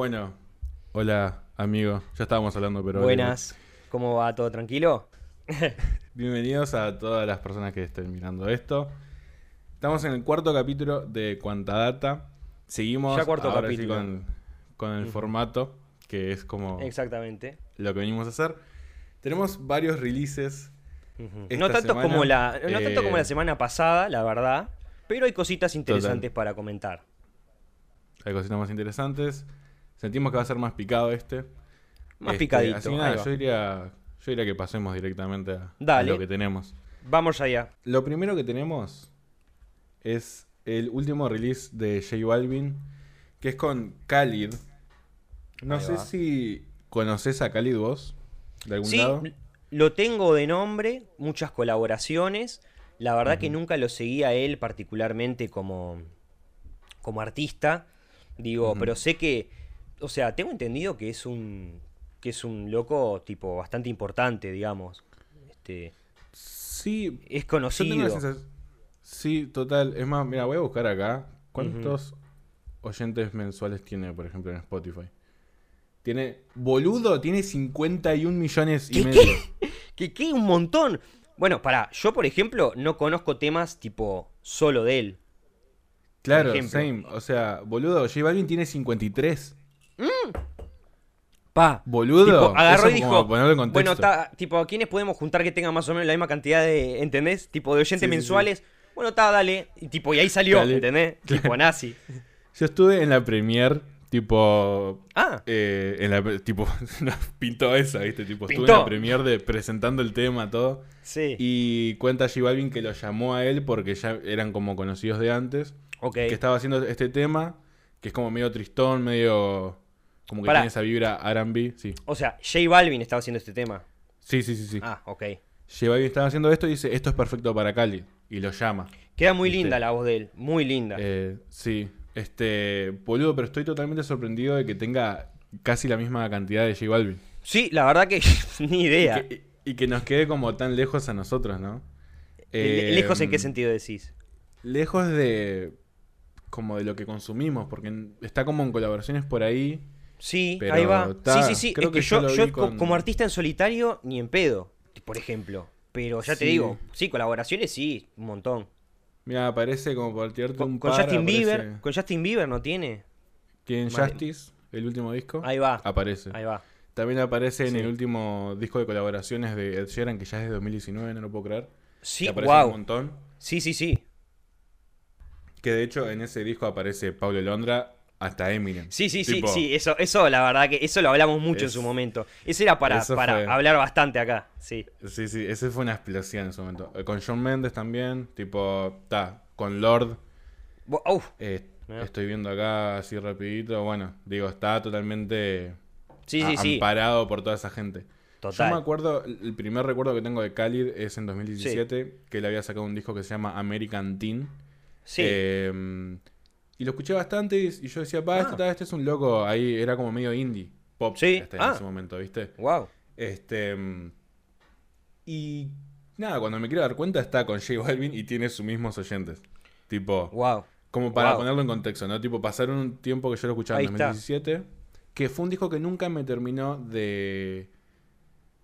Bueno, hola amigo. Ya estábamos hablando, pero... Buenas. ¿Cómo va? ¿Todo tranquilo? Bienvenidos a todas las personas que estén mirando esto. Estamos en el cuarto capítulo de Cuanta Data. Seguimos Ya cuarto ahora sí capítulo. con, con el formato, que es como Exactamente. lo que venimos a hacer. Tenemos varios releases. No tanto, semana, como la, no tanto eh, como la semana pasada, la verdad. Pero hay cositas interesantes para comentar. Hay cositas más interesantes. Sentimos que va a ser más picado este. Más Este, picadito. Así nada, yo diría, yo diría que pasemos directamente a, lo que tenemos. Vamos allá. Lo primero que tenemos es el último release de J Balvin, que es con Khalid. No Ahí sé va. si conoces a Khalid vos, de algún Sí, lado. lo tengo de nombre, muchas colaboraciones. La verdad que nunca lo seguía él particularmente como, como artista. Digo, pero sé que, o sea, tengo entendido que es un que es un loco tipo bastante importante, digamos. Este, Sí, es conocido. Sí, total. Es más, mira, voy a buscar acá. ¿Cuántos oyentes mensuales tiene, por ejemplo, en Spotify? Tiene. Boludo, tiene 51 millones y ¿Qué, medio. Que qué un montón. Bueno, para, yo por ejemplo no conozco temas tipo solo de él. Claro, same. O sea, boludo, J Balvin tiene 53. Pa. Boludo. Tipo, agarró y dijo, bueno, ta, tipo, ¿a quiénes podemos juntar que tengan más o menos la misma cantidad de, ¿entendés? Tipo, de oyentes Sí, sí, mensuales. Bueno, está, dale. Y tipo, y ahí salió, Dale. ¿entendés? Tipo, nazi. Yo estuve en la premier, tipo. Ah, eh, en la, tipo, no, pintó esa, ¿viste? Tipo, estuve en la premier de presentando el tema, todo. sí. Y cuenta Balvin que lo llamó a él porque ya eran como conocidos de antes. ok. Que estaba haciendo este tema, que es como medio tristón, medio. Como que Pará. tiene esa vibra RB. Sí. O sea, J Balvin estaba haciendo este tema. Sí, sí, sí, sí. Ah, ok. J Balvin estaba haciendo esto y dice: Esto es perfecto para Cali. Y lo llama. Queda muy ¿Viste? linda la voz de él. Muy linda. Eh, sí, este, boludo, pero estoy totalmente sorprendido de que tenga casi la misma cantidad de J Balvin. Sí, la verdad que ni Y idea. que, y que nos quede como tan lejos a nosotros, ¿no? Le- Eh, ¿Lejos en qué sentido decís? Lejos de como de lo que consumimos, porque está como en colaboraciones por ahí. Sí, Pero ahí va. ta, sí, sí, sí. creo es que, que yo yo, con- como artista en solitario, ni en pedo, por ejemplo. Pero ya te digo, sí, colaboraciones sí, un montón. Mira, aparece como por tirarte Con, un con par, Justin aparece Bieber, con Justin Bieber no tiene. que en Vale. Justice, el último disco, Ahí va. aparece. Ahí va. También aparece en el último disco de colaboraciones de Ed Sheeran, que ya es de 2019, no lo puedo creer. Sí, que aparece un montón. Sí, sí, sí. Que de hecho en ese disco aparece Pablo Londra hasta Eminem. Sí, sí, sí, Tipo, sí. Eso, eso, la verdad que eso lo hablamos mucho en su momento. Ese era para, para fue. hablar bastante acá. Sí. Sí, sí, ese fue una explosión en su momento. Eh, Con John Mendes también, tipo, está, con Lord, eh, estoy viendo acá así rapidito, bueno, digo, está totalmente sí, sí, sí. amparado por toda esa gente. Yo me Total. acuerdo, el primer recuerdo que tengo de Khalid es en 2017, que él había sacado un disco que se llama American Teen. Sí. Eh, y lo escuché bastante y, y yo decía, pa, Ah. este, este es un loco, ahí era como medio indie, pop Sí, este, en ah. ese momento, ¿viste? wow. Este. Y. Nada, cuando me quiero dar cuenta está con J Balvin y tiene sus mismos oyentes. Tipo. Wow. Como para Wow. ponerlo en contexto, ¿no? Tipo, pasaron un tiempo que yo lo escuchaba en Ahí está. 2017. Que fue un disco que nunca me terminó de.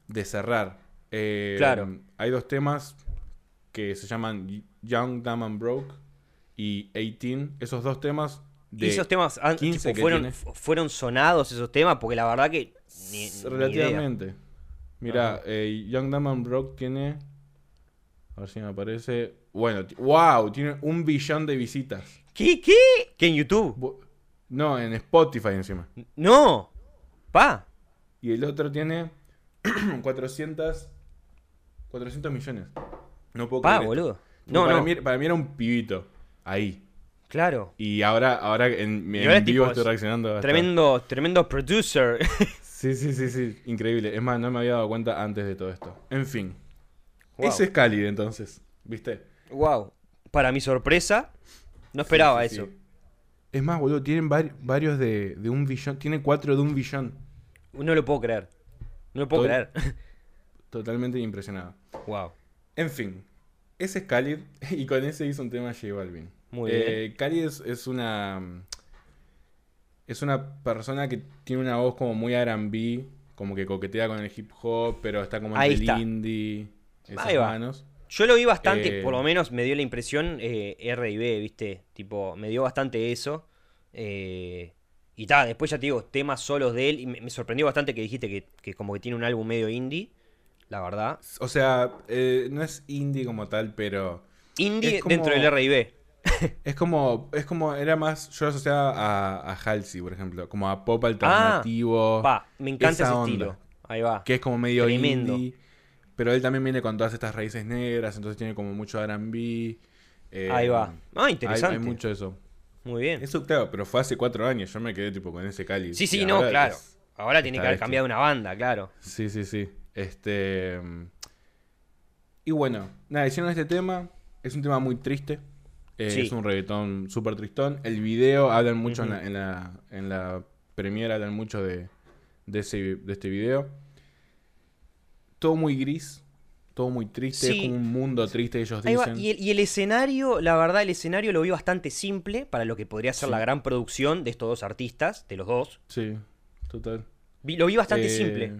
de cerrar. Eh, Claro. Hay dos temas que se llaman Young, Dumb and Broke y 18. Esos dos temas. De y esos temas an- 15 tipo, que fueron, fueron sonados esos temas, porque la verdad que ni. Relativamente. Mira, eh, Young Dumb and Broke tiene. A ver si me aparece. Bueno, wow, tiene un billón de visitas. ¿Qué? ¿Qué? ¿Qué en YouTube? No, en Spotify encima. No. Pa. Y el otro tiene 400. 400 millones. No puedo Pa, creer boludo. No, para, no. Mí, para mí era un pibito. Ahí. Claro. Y ahora, ahora en, ahora vivo estoy reaccionando. hasta- Tremendo, tremendo producer. Sí, sí, sí, sí. Increíble. Es más, no me había dado cuenta antes de todo esto. En fin. Wow. Ese es Cálid entonces. ¿Viste? wow. Para mi sorpresa, no esperaba Sí, sí, eso. sí. Es más, boludo, tienen vari- varios de, de un billón. Tiene cuatro de un billón. No lo puedo creer. No lo puedo creer. Totalmente impresionado. wow. En fin. Ese es Khalid. Y con ese hizo un tema J Balvin. Muy Eh, Khalid es, es una. es una persona que tiene una voz como muy R&B, como que coquetea con el hip hop, pero está como en el indie, esas Ahí va. manos. Yo lo vi bastante, Eh, por lo menos me dio la impresión eh, R y B, ¿viste? Tipo, me dio bastante eso. Eh, y tal, después ya te digo, temas solos de él. Y me, me sorprendió bastante que dijiste que, que como que tiene un álbum medio indie, la verdad. O sea, no es indie como tal, pero Indie como- dentro del R y B. es como, es como, era más, yo lo asociaba a, a Halsey, por ejemplo, como a pop alternativo, Va, me encanta ese onda. estilo. Ahí va. que es como medio Tremendo. indie, pero él también viene con todas estas raíces negras, entonces tiene como mucho R&B. eh, Ahí va. Ah, hay- interesante. Hay, mucho de eso. Muy bien. Eso, claro, pero fue hace cuatro años, yo me quedé tipo con ese Cali. Sí, sí, no, claro. es- Ahora tiene que haber cambiado una banda, claro. Sí, sí, sí. Este. Y bueno, nada, hicieron este tema. Es un tema muy triste. Eh, Sí. Es un reggaetón súper tristón. El video hablan mucho en, la, en, la, en la premiere, hablan mucho de, de, ese, de este video. Todo muy gris. Todo muy triste. Sí. Es como un mundo triste, ellos dicen. Y el, y el escenario, la verdad, el escenario lo vi bastante simple para lo que podría ser Sí. la gran producción de estos dos artistas, de los dos. Sí, total. Vi- lo vi bastante Eh, simple.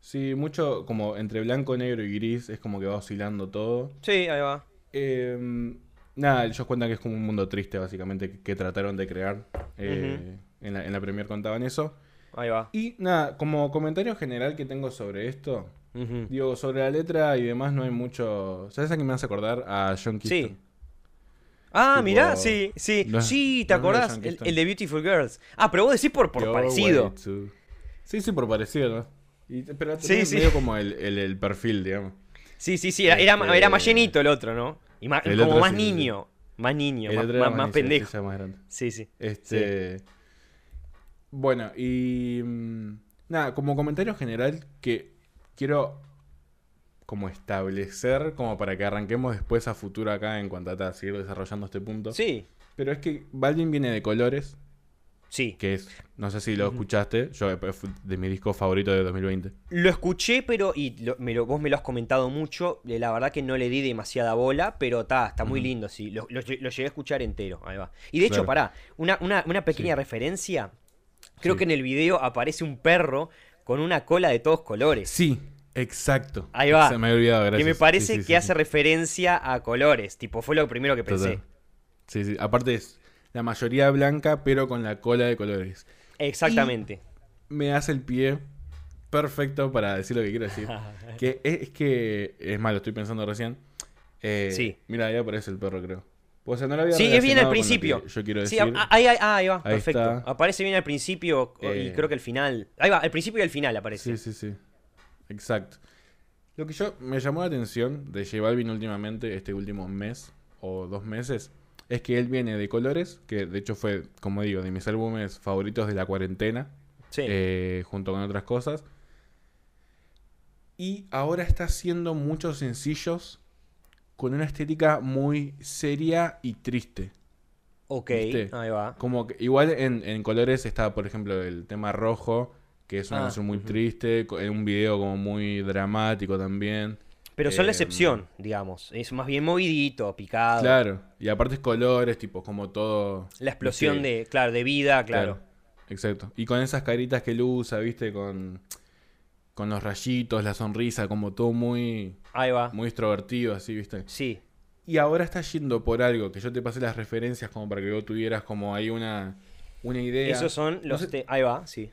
Sí, mucho como entre blanco, negro y gris. Es como que va oscilando todo. Sí, ahí va. Eh, nada, ellos cuentan que es como un mundo triste, básicamente, que, que trataron de crear. Eh, en, la, en la premier contaban eso. Ahí va. Y nada, como comentario general que tengo sobre esto, digo, sobre la letra y demás no hay mucho... ¿Sabes a é me hace acordar? A John Sí. Keyston. Ah, Tipo, mirá, sí, sí. sí, ¿te acordás? El, de Beautiful Girls. Ah, pero vos decís por, por parecido. Sí, sí, por parecido, ¿no? Y- pero Sí, sí. medio como el, el- el perfil, digamos. Sí, sí, sí. Era, era, Este- era más llenito el otro, ¿no? Y más, El como más sí, sí, sí. niño. Más niño, más, pendejo. sí, sí, más grande. Sí, sí. Este. Bueno, y. mm, Nada, como comentario general que quiero como establecer, como para que arranquemos después a futuro acá en cuanto a seguir desarrollando este punto. Sí, Pero es que Balvin viene de Colores, sí. que es, no sé si lo escuchaste, yo eh, de mi disco favorito de 2020. Lo escuché, pero. Y lo- me lo- vos me lo has comentado mucho. eh, La verdad que no le di demasiada bola, pero está, está muy lindo, sí. Lo, lo lle- lo llegué a escuchar entero. Ahí va. Y de hecho, Claro. pará, una, una, una pequeña Sí. referencia. Creo Sí. que en el video aparece un perro con una cola de todos colores. Sí, exacto. Ahí va. Se me había olvidado, gracias. que me parece sí, que hace referencia a colores. Tipo, fue lo primero que pensé. Total. Sí, sí. Aparte es la mayoría blanca, pero con la cola de colores. Exactamente. me hace el pie perfecto para decir lo que quiero decir. que es, es que, es malo, estoy pensando recién. Eh, Sí. Mira, ahí aparece el perro, creo. O sea, no lo había Sí, es bien al principio. Yo quiero decir. a- ahí, ahí- ah, ahí va, Ahí perfecto. está. Aparece bien al principio y Eh. creo que al final. Ahí va, al principio y al final aparece. Sí, sí, sí. Exacto. Lo que yo me llamó la atención de J Balvin últimamente, este último mes o dos meses, es que él viene de Colores, que de hecho fue, como digo, de mis álbumes favoritos de la cuarentena. Sí. eh, junto con otras cosas. Y ahora está haciendo muchos sencillos con una estética muy seria y triste. ok, ¿viste? ahí va. Como que igual en, en colores está, por ejemplo, el tema rojo, que es una Ah, canción muy ujú. triste, co- en un video como muy dramático también. Pero son la Eh, excepción, digamos. Es más bien movidito, picado. Claro, y aparte es colores, tipo como todo... La explosión de, claro, de vida, claro. Exacto. Y con esas caritas que él usa, viste, con, con los rayitos, la sonrisa, como todo muy, Ahí va. muy extrovertido, así, viste. Sí. Y ahora está yendo por algo, que yo te pasé las referencias como para que vos tuvieras como ahí una, una idea. Esos son No los. sé- Ahí va, sí.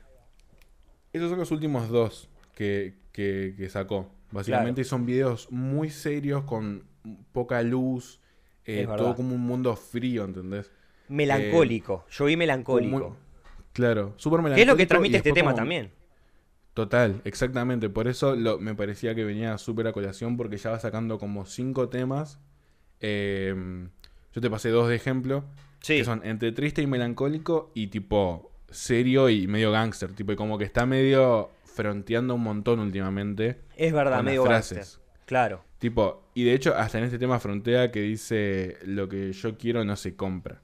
Esos son los últimos dos que, que, que sacó. Básicamente son videos muy serios, con poca luz, eh, todo como un mundo frío, ¿entendés? Melancólico. Yo vi melancólico. Muy- claro, súper ¿Qué es lo que melancólico transmite este tema como- también? Total, exactamente. Por eso lo- me parecía que venía súper a colación porque ya va sacando como cinco temas. Eh, yo te pasé dos de ejemplo. Sí. Que son entre triste y melancólico y tipo serio y medio gángster. Tipo, y como que está medio fronteando un montón últimamente. Es verdad, medio frases. Claro. Tipo, y de hecho hasta en este tema frontea que dice lo que yo quiero no se compra.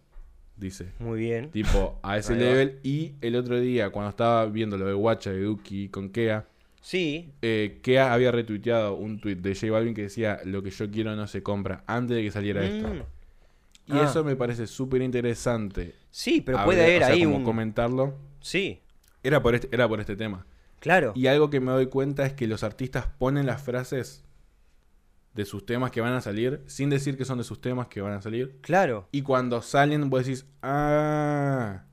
Dice. Muy bien. Tipo, a ese level. Y el otro día, cuando estaba viendo lo de Watcha de Duki con Kea, Sí. eh, Kea había retuiteado un tweet de J Balvin que decía lo que yo quiero no se compra antes de que saliera esto. Mm. Y Ah. eso me parece súper interesante. Sí, pero puede haber o sea, ahí como un... comentarlo. Sí, Era por, este, era por este tema. Claro. Y algo que me doy cuenta es que los artistas ponen las frases de sus temas que van a salir sin decir que son de sus temas que van a salir. Claro. Y cuando salen, vos decís, ah,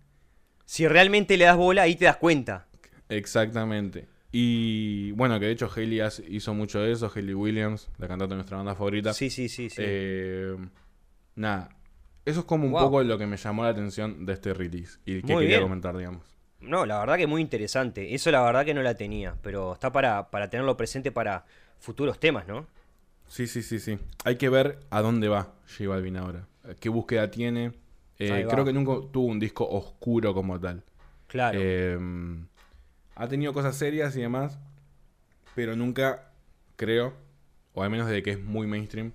Si realmente le das bola, ahí te das cuenta. exactamente. Y bueno, que de hecho Hailey hace- hizo mucho de eso, Hailey Williams, la cantante de nuestra banda favorita. Sí, sí, sí, sí. Eh, nada, eso es como un poco lo que me llamó la atención de este release y que Muy quería bien. comentar, digamos. No, la verdad que muy interesante. Eso la verdad que no la tenía, pero está para, para tenerlo presente para futuros temas, ¿no? Sí, sí, sí, sí. Hay que ver a dónde va J Balvin ahora. ¿Qué búsqueda tiene? Eh, creo que nunca tuvo un disco oscuro como tal. Claro. Eh, ha tenido cosas serias y demás, pero nunca creo, o al menos desde que es muy mainstream,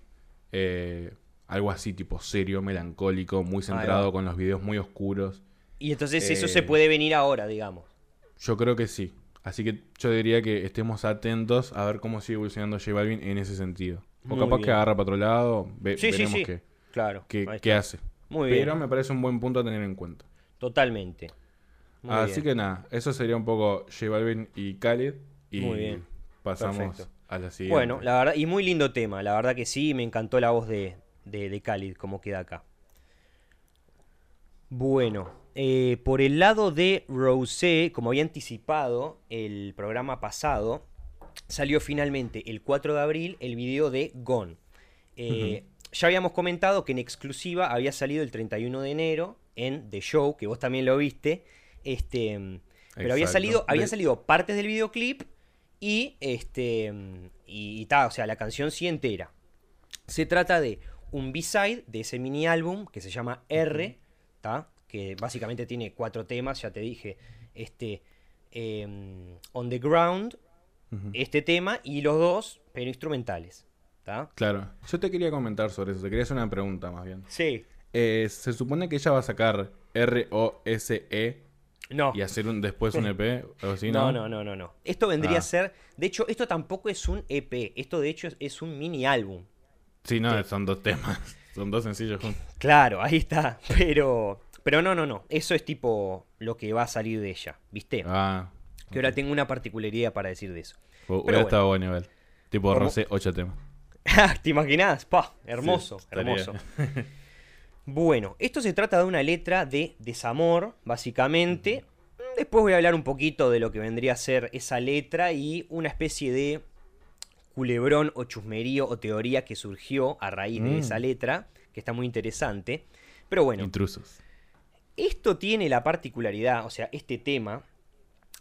eh, algo así tipo serio, melancólico, muy centrado con los videos muy oscuros. Y entonces eso eh, se puede venir ahora, digamos. Yo creo que sí. Así que yo diría que estemos atentos a ver cómo sigue evolucionando J Balvin en ese sentido. O Muy capaz que bien. agarra para otro lado, ve- Sí, veremos sí. qué, Claro. qué- qué hace. Muy bien. Pero me parece un buen punto a tener en cuenta. Totalmente. Muy Así bien. que nada, eso sería un poco J Balvin y Khalid. Y Muy bien. pasamos Perfecto. a la siguiente. Bueno, la verdad, y muy lindo tema, la verdad que sí, me encantó la voz de, de, de Khalid, como queda acá. Bueno, eh, por el lado de Rosé, como había anticipado el programa pasado, salió finalmente el 4 de abril el video de Gone. Eh, Ya habíamos comentado que en exclusiva había salido el 31 de enero en The Show, que vos también lo viste. Este, pero había salido, habían salido partes del videoclip y este y, y ta, o sea, la canción sí entera. Se trata de un B-side de ese mini álbum que se llama R, ta, que básicamente tiene cuatro temas, ya te dije, este em, On the Ground, este tema y los dos, pero instrumentales, ta. Claro, yo te quería comentar sobre eso. Te quería hacer una pregunta más bien. Sí. Eh, se supone que ella va a sacar R-O-S-E No. y hacer un, después un EP o así, No, ¿no? no, no, no, no. Esto vendría Ah. a ser. De hecho, esto tampoco es un EP. Esto, de hecho, es, es un mini álbum. Sí, no, son dos temas. Son dos sencillos juntos. Claro, ahí está. Pero. Pero no, no, no. Eso es tipo lo que va a salir de ella. ¿Viste? Ah, Que ahora tengo una particularidad para decir de eso. hubiera bueno. estado igual. Tipo. Rosé, ocho temas. ¿Te imaginás? Pa, hermoso, Sí, hermoso. Bueno, esto se trata de una letra de desamor, básicamente. Después voy a hablar un poquito de lo que vendría a ser esa letra y una especie de culebrón o chusmerío o teoría que surgió a raíz de Mm. esa letra, que está muy interesante. Pero bueno, Intrusos. Esto tiene la particularidad, o sea, este tema,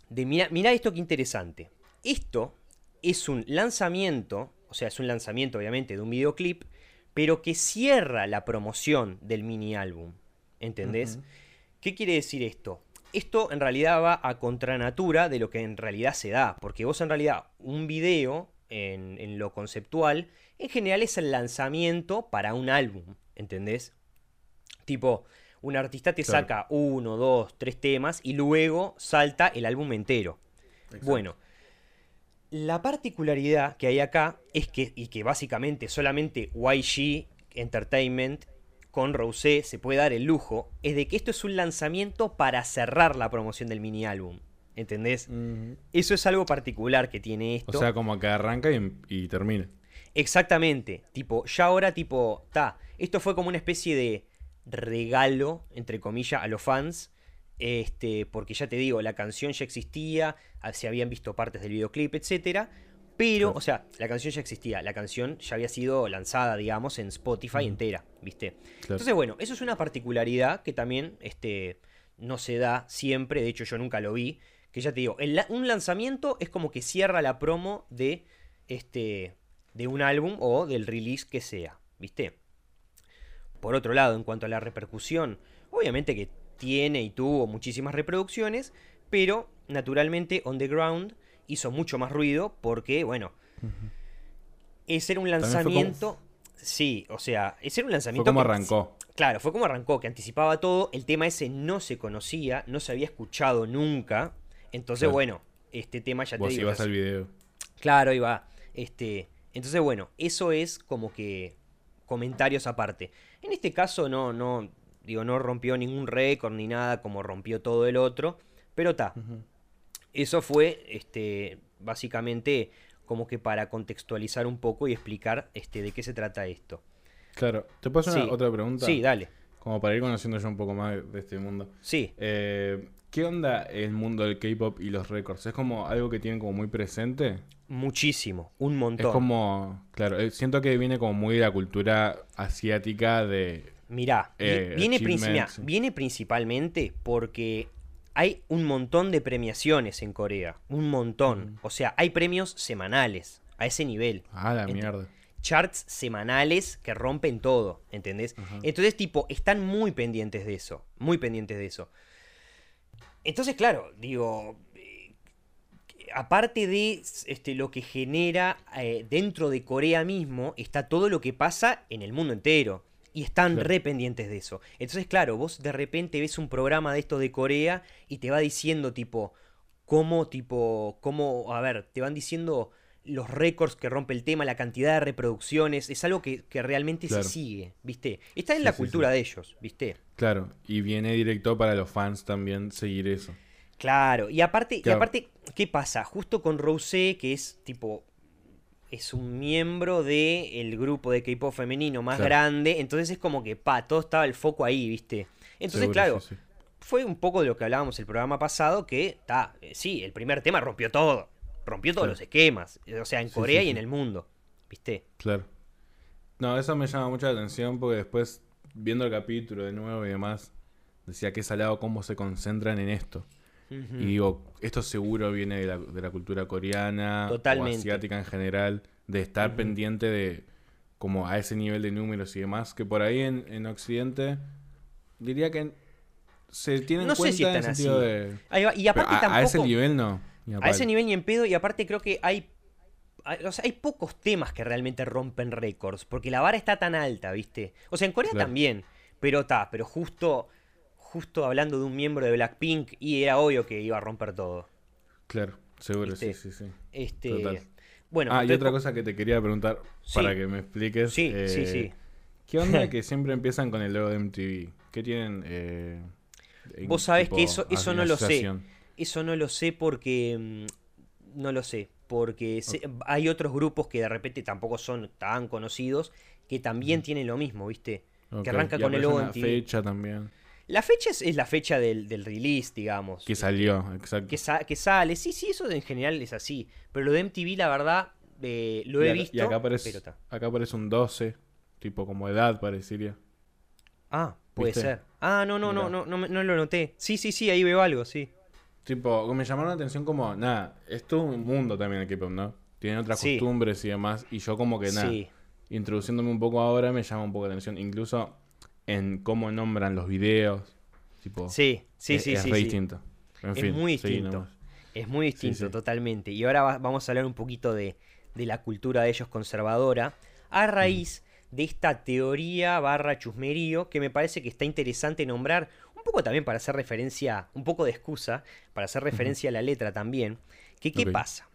de mira, mirá esto que interesante. Esto es un lanzamiento, o sea, es un lanzamiento obviamente de un videoclip, pero que cierra la promoción del mini álbum. ¿Entendés? ¿Qué quiere decir esto? Esto en realidad va a contranatura de lo que en realidad se da, porque vos en realidad un video en, en lo conceptual, en general es el lanzamiento para un álbum, ¿entendés? Tipo, un artista te Claro. saca uno, dos, tres temas y luego salta el álbum entero. Bueno, la particularidad que hay acá es que, y que básicamente solamente YG Entertainment con Rosé se puede dar el lujo, es de que esto es un lanzamiento para cerrar la promoción del mini álbum. ¿Entendés? Eso es algo particular que tiene esto. O sea, como que arranca y, y termina. Exactamente. Tipo, ya ahora, tipo, ta. Esto fue como una especie de regalo, entre comillas, a los fans. Este, porque ya te digo, la canción ya existía, ah, se habían visto partes del videoclip, etcétera. Pero, o sea, la canción ya existía, la canción ya había sido lanzada, digamos, en Spotify entera, ¿viste? Claro. Entonces, bueno, eso es una particularidad que también este, no se da siempre, de hecho yo nunca lo vi, que ya te digo, el un lanzamiento es como que cierra la promo de, este, de un álbum o del release que sea, ¿viste? Por otro lado, en cuanto a la repercusión, obviamente que tiene y tuvo muchísimas reproducciones, pero naturalmente On The Ground hizo mucho más ruido porque, bueno, ese era un fue como- lanzamiento... Sí, o sea, ese era un Fue lanzamiento... como que- arrancó. Claro, fue como arrancó, que anticipaba todo. El tema ese no se conocía, no se había escuchado nunca. Entonces, Claro. bueno, este tema ya te Vos digo. ibas ya- al video. Claro, va. Este, entonces, bueno, eso es como que comentarios aparte. En este caso no, no, digo, no rompió ningún récord ni nada como rompió todo el otro, pero está. Eso fue, este, básicamente, como que para contextualizar un poco y explicar este, de qué se trata esto. Claro, ¿te puedo hacer Sí. una- otra pregunta? Sí, dale. Como para ir conociendo yo un poco más de este mundo. Sí, Eh, ¿Qué onda el mundo del K-pop y los récords? ¿Es como algo que tienen como muy presente? muchísimo, un montón. Es como, claro, eh, siento que viene como muy de la cultura asiática de... Mirá, eh, viene, mirá, principalmente porque hay un montón de premiaciones en Corea. Un montón. O sea, hay premios semanales a ese nivel. Ah, la Ent- mierda. Charts semanales que rompen todo, ¿entendés? Entonces, tipo, están muy pendientes de eso. Muy pendientes de eso. Entonces, claro, digo, eh, aparte de este, lo que genera eh, dentro de Corea mismo, está todo lo que pasa en el mundo entero. Y están Claro. re pendientes de eso. Entonces, claro, vos de repente ves un programa de esto de Corea y te va diciendo, tipo, cómo, tipo, cómo, a ver, te van diciendo los récords que rompe el tema, la cantidad de reproducciones. Es algo que, que realmente Claro. se sigue, ¿viste? Está en Sí, la sí, cultura sí. de ellos, ¿viste? Claro, y viene directo para los fans también seguir eso. Claro, y aparte, y aparte, ¿qué pasa? Justo con Rosé, que es tipo. Es un miembro del grupo de K-pop femenino más Claro. grande. Entonces es como que, pa, todo estaba el foco ahí, ¿viste? Entonces, Seguro, claro, sí, sí. fue un poco de lo que hablábamos el programa pasado, que, ta, eh, sí, el primer tema rompió todo. Rompió todos Claro. los esquemas. eh, O sea, en Corea sí, y en el mundo. ¿Viste? Claro. No, eso me llama mucho la atención porque después, viendo el capítulo de nuevo y demás, decía que salado cómo se concentran en esto. Y digo, esto seguro viene de la, de la cultura coreana Totalmente. o asiática en general, de estar pendiente de como a ese nivel de números y demás, que por ahí en, en Occidente diría que se tienen No sé cuenta si en el están sentido así. de... Ahí va, Y Pero aparte a, tampoco. a ese nivel no. A ese nivel ni en pedo, y aparte creo que hay. hay- O sea, hay pocos temas que realmente rompen récords, porque la vara está tan alta, ¿viste? O sea, en Corea Claro. también, pero está, pero justo, justo hablando de un miembro de Blackpink, y era obvio que iba a romper todo. Claro, seguro, ¿Viste? sí, sí, sí. Este. Total. Bueno, ah, y otra cosa que te quería preguntar Sí. para que me expliques. Sí, sí, eh, sí. ¿Qué onda que siempre empiezan con el logo de MTV? ¿Qué tienen? eh, Vos sabés que eso, eso no lo sé. Eso no lo sé porque. mm, No lo sé. Porque hay otros grupos que de repente tampoco son tan conocidos que también tienen lo mismo, ¿viste? Que arranca y con el logo MTV. fecha también. La fecha es, es la fecha del, del release, digamos. Que salió, exacto. que, sa- que sale. Sí, sí, eso en general es así. Pero lo de MTV, la verdad, eh, lo y he acá, visto. y acá aparece, acá aparece un 12, tipo como edad parecería. Ah, puede ¿Viste? ser. Ah, no, no, no, Mirá. no, no, no lo noté. Sí, sí, sí, ahí veo algo, sí. Tipo, me llamaron la atención como, nada, es todo un mundo también el K-pop, ¿no? Tienen otras Sí. costumbres y demás. Y yo como que nada, Sí. introduciéndome un poco ahora me llama un poco la atención. Incluso en cómo nombran los videos. Tipo, Sí, sí, es, sí, es sí. re distinto. En Es fin, muy distinto. Es muy distinto, totalmente. Y ahora va- vamos a hablar un poquito de, de la cultura de ellos conservadora. A raíz de esta teoría barra chusmerío que me parece que está interesante nombrar. Poco también para hacer referencia, un poco de excusa, para hacer referencia a la letra también. Que qué pasa.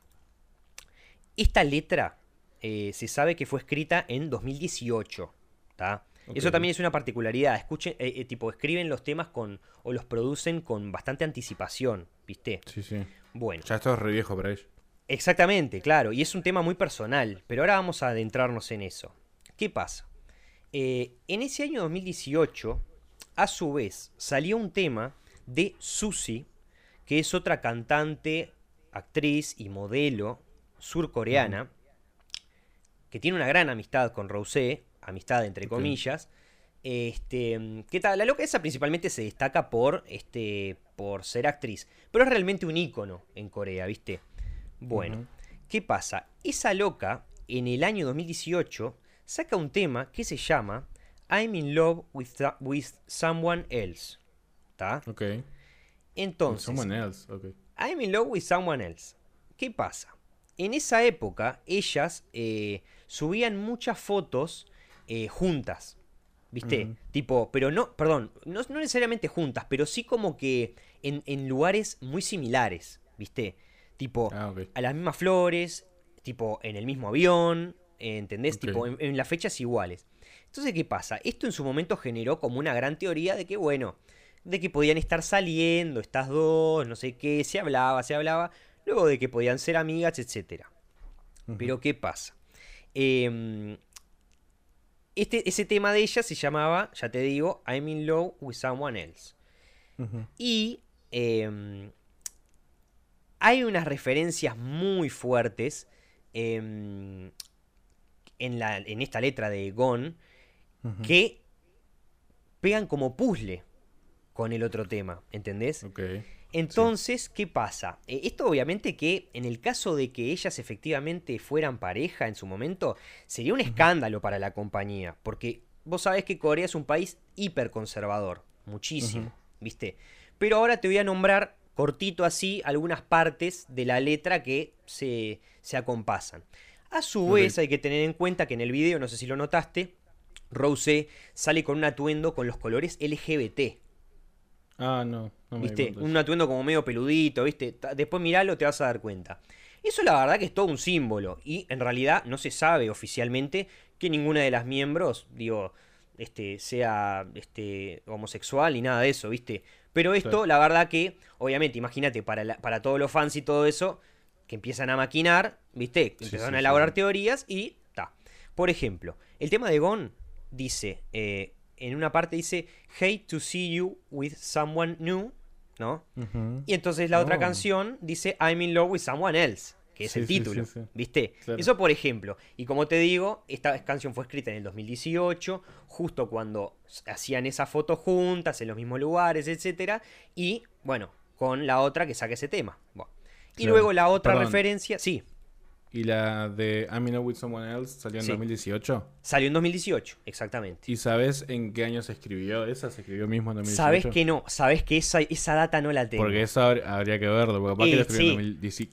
Esta letra eh, se sabe que fue escrita en 2018. ¿tá? Eso también es una particularidad. Escuchen, eh, eh, tipo, escriben los temas con. o los producen con bastante anticipación, ¿viste? Sí, sí. Bueno, Ya esto es re viejo para ellos. exactamente, claro. Y es un tema muy personal. Pero ahora vamos a adentrarnos en eso. ¿Qué pasa? Eh, en ese año 2018, a su vez, salió un tema de Suzy, que es otra cantante, actriz y modelo surcoreana, que tiene una gran amistad con Rosé, amistad entre comillas. Este, ¿qué tal? La loca esa principalmente se destaca por, este, por ser actriz, pero es realmente un ícono en Corea, ¿viste? Bueno. ¿qué pasa? Esa loca, en el año 2018, saca un tema que se llama I'm in love with, with someone else. ¿Está? Ok. Entonces, Someone else, ok. I'm in love with someone else. ¿Qué pasa? En esa época, ellas eh, subían muchas fotos eh, juntas. ¿Viste? Tipo, pero no, perdón, no, no necesariamente juntas, pero sí como que en, en lugares muy similares. ¿Viste? Tipo, Ah, a las mismas flores, tipo en el mismo avión, ¿entendés? Tipo en, en las fechas iguales. Entonces, ¿qué pasa? Esto en su momento generó como una gran teoría de que, bueno, de que podían estar saliendo estas dos, no sé qué, se hablaba, se hablaba, luego de que podían ser amigas, etc. Pero, ¿qué pasa? Em, este, ese tema de ella se llamaba, ya te digo, I'm in love with someone else. Y em, hay unas referencias muy fuertes em, en, la, en, esta letra de Gone que pegan como puzzle con el otro tema, ¿entendés? Entonces, ¿qué pasa? Eh, esto obviamente que en el caso de que ellas efectivamente fueran pareja en su momento, sería un escándalo para la compañía, porque vos sabés que Corea es un país hiperconservador, muchísimo, ¿viste? Pero ahora te voy a nombrar cortito así algunas partes de la letra que se, se acompasan. A su vez hay que tener en cuenta que en el video, no sé si lo notaste, Rose sale con un atuendo con los colores LGBT. Ah, no. ¿Viste? Un atuendo como medio peludito, ¿viste? Después miralo, te vas a dar cuenta. Eso la verdad que es todo un símbolo. Y en realidad no se sabe oficialmente que ninguna de las miembros, digo, este, sea este, homosexual ni nada de eso, ¿viste? Pero esto, la verdad que, obviamente, imagínate, para, para todos los fans y todo eso, que empiezan a maquinar, ¿viste? Empiezan a elaborar teorías y ta. Por ejemplo, el tema de Gon dice, eh, en una parte dice, hate to see you with someone new, ¿no? Y entonces la otra oh. canción dice, I'm in love with someone else, que es el título, ¿viste? Eso por ejemplo. Y como te digo, esta canción fue escrita en el 2018, justo cuando hacían esa foto juntas, en los mismos lugares, etc. Y bueno, con la otra que saca ese tema. Y luego la otra referencia, sí. ¿Y la de I'm in love with someone else salió en 2018? Salió en 2018, exactamente. ¿Y sabes en qué año se escribió esa? ¿Se escribió mismo en 2018? Sabes que no, sabes que esa, esa data no la tengo. Porque eso habría que verlo, porque capaz que lo escribió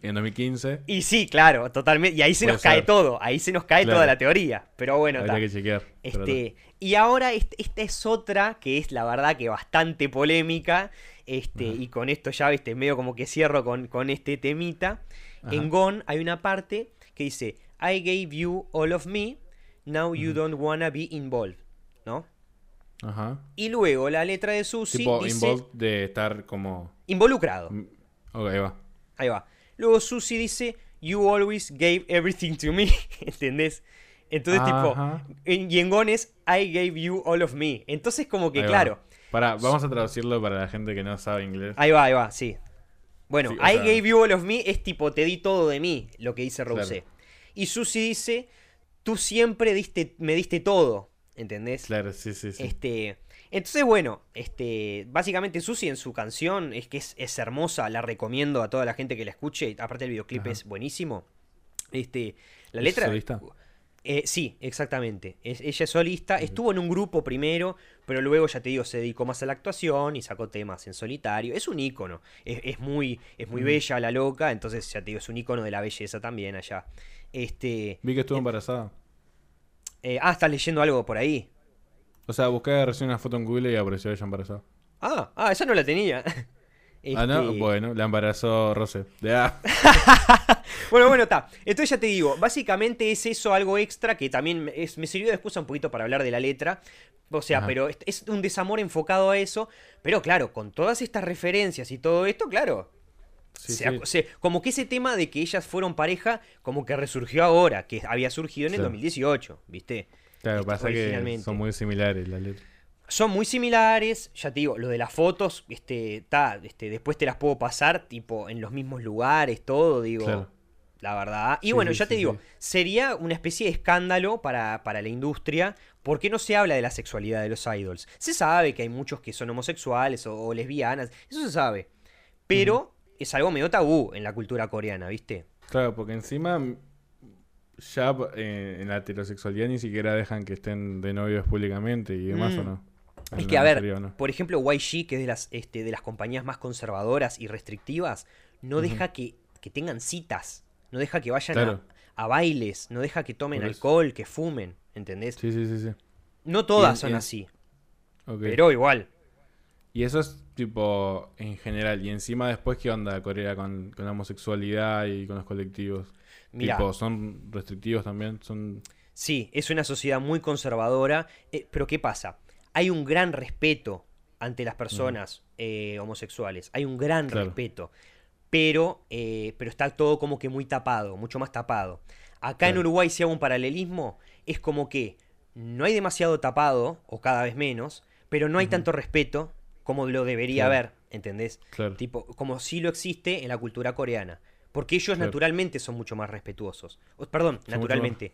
en, 2015. Y sí, claro, totalmente. Y ahí se nos cae todo, ahí se nos cae toda la teoría. Pero bueno, habría que chequear. Este, y ahora esta es otra que es la verdad que bastante polémica. Este, y con esto ya, viste, medio como que cierro con, con este temita. En Gone hay una parte que dice, I gave you all of me, now you don't wanna be involved, ¿no? Ajá. Y luego la letra de Susie tipo, dice... Involved de estar como... Involucrado. Mm, ok, ahí va. Ahí va. Luego Susie dice, you always gave everything to me, ¿entendés? Entonces, tipo, y en Gone es I gave you all of me. Entonces, como que, claro. Para, vamos a traducirlo para la gente que no sabe inglés. Ahí va, ahí va, sí. Bueno, I gave you all of me es tipo, te di todo de mí, lo que dice Rose. Y Susie dice, tú siempre diste, me diste todo, ¿entendés? Claro, sí, sí, sí. Este, entonces, bueno, este, básicamente Susie en su canción es que es, hermosa, la recomiendo a toda la gente que la escuche, aparte el videoclip es buenísimo. Este, la letra... Eh, sí, exactamente. ella es solista. Estuvo en un grupo primero, pero luego, ya te digo, se dedicó más a la actuación y sacó temas en solitario. Es un ícono. Es, muy, es muy bella la loca, entonces ya te digo, es un ícono de la belleza también allá. Este, Vi que estuvo embarazada. Eh, ah, estás leyendo algo por ahí. O sea, busqué recién una foto en Google y apareció ella embarazada. Ah, ah, esa no la tenía. Ah, no, este, bueno, la embarazó Rose. bueno, bueno, está. Entonces ya te digo, básicamente es eso algo extra que también me sirvió de excusa un poquito para hablar de la letra. O sea, pero es, un desamor enfocado a eso. Pero claro, con todas estas referencias y todo esto, claro. como que ese tema de que ellas fueron pareja, como que resurgió ahora, que había surgido en el 2018, ¿viste? Claro, este, pasa que son muy similares las letras. Son muy similares, ya te digo, lo de las fotos, este, este, después te las puedo pasar, tipo, en los mismos lugares, todo, digo. La verdad. Y bueno, ya te digo, sería una especie de escándalo para, para la industria. porque no se habla de la sexualidad de los idols? Se sabe que hay muchos que son homosexuales o, lesbianas, eso se sabe. Pero es algo medio tabú en la cultura coreana, ¿viste? Claro, porque encima ya eh, en la heterosexualidad ni siquiera dejan que estén de novios públicamente y demás, ¿o mm. no? Es que, a ver, por ejemplo, YG, que es de las, este, de las compañías más conservadoras y restrictivas, no deja que, tengan citas, no deja que vayan a, bailes, no deja que tomen alcohol, que fumen, ¿entendés? Sí, sí, sí. sí. No todas son así. Pero igual. Y eso es tipo en general. Y encima después, ¿qué onda Corea con, con la homosexualidad y con los colectivos? Mira, tipo, ¿son restrictivos también? ¿Son Sí, es una sociedad muy conservadora, eh, pero ¿qué pasa? Hay un gran respeto ante las personas eh, homosexuales, hay un gran Claro. respeto, pero, eh, pero está todo como que muy tapado, mucho más tapado. Acá en. Uruguay, si hago un paralelismo, es como que no hay demasiado tapado, o cada vez menos, pero no hay tanto respeto como lo debería Claro. haber, ¿entendés? Claro. Tipo, como sí lo existe en la cultura coreana. Porque ellos naturalmente son mucho más respetuosos. O- perdón, Son mucho más- naturalmente.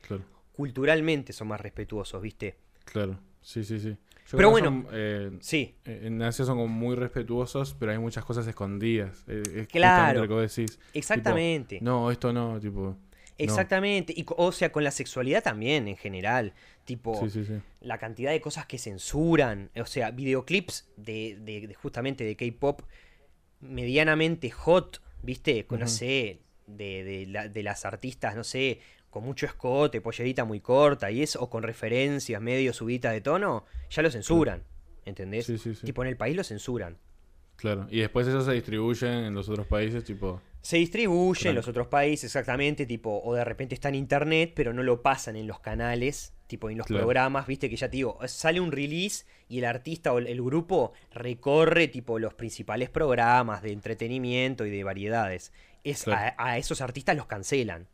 Culturalmente son más respetuosos, ¿viste? claro. Sí, sí, sí. Yo Pero bueno. son, eh, Sí, en Asia son como muy respetuosos, pero hay muchas cosas escondidas. Eh, es Claro. lo que vos decís. Tipo, exactamente. no, esto no, tipo. no. Exactamente. Y, o sea, con la sexualidad también, en general. Tipo, Sí, sí, sí. la cantidad de cosas que censuran. O sea, videoclips de, de- de justamente de K-pop medianamente hot, ¿viste? Con, No Ujú. sé, de, de la- de las artistas, no sé, con mucho escote, pollerita muy corta y eso, o con referencias medio subidas de tono, ya lo censuran. ¿Entendés? Sí, sí, sí. Tipo, en el país lo censuran. Claro. Y después eso se distribuyen en los otros países, tipo. Se distribuye en los otros países, exactamente, tipo, o de repente está en internet, pero no lo pasan en los canales, tipo, en los Claro. programas, viste que ya te digo, sale un release y el artista o el, grupo recorre, tipo, los principales programas de entretenimiento y de variedades. Es, Claro. a, a esos artistas los cancelan.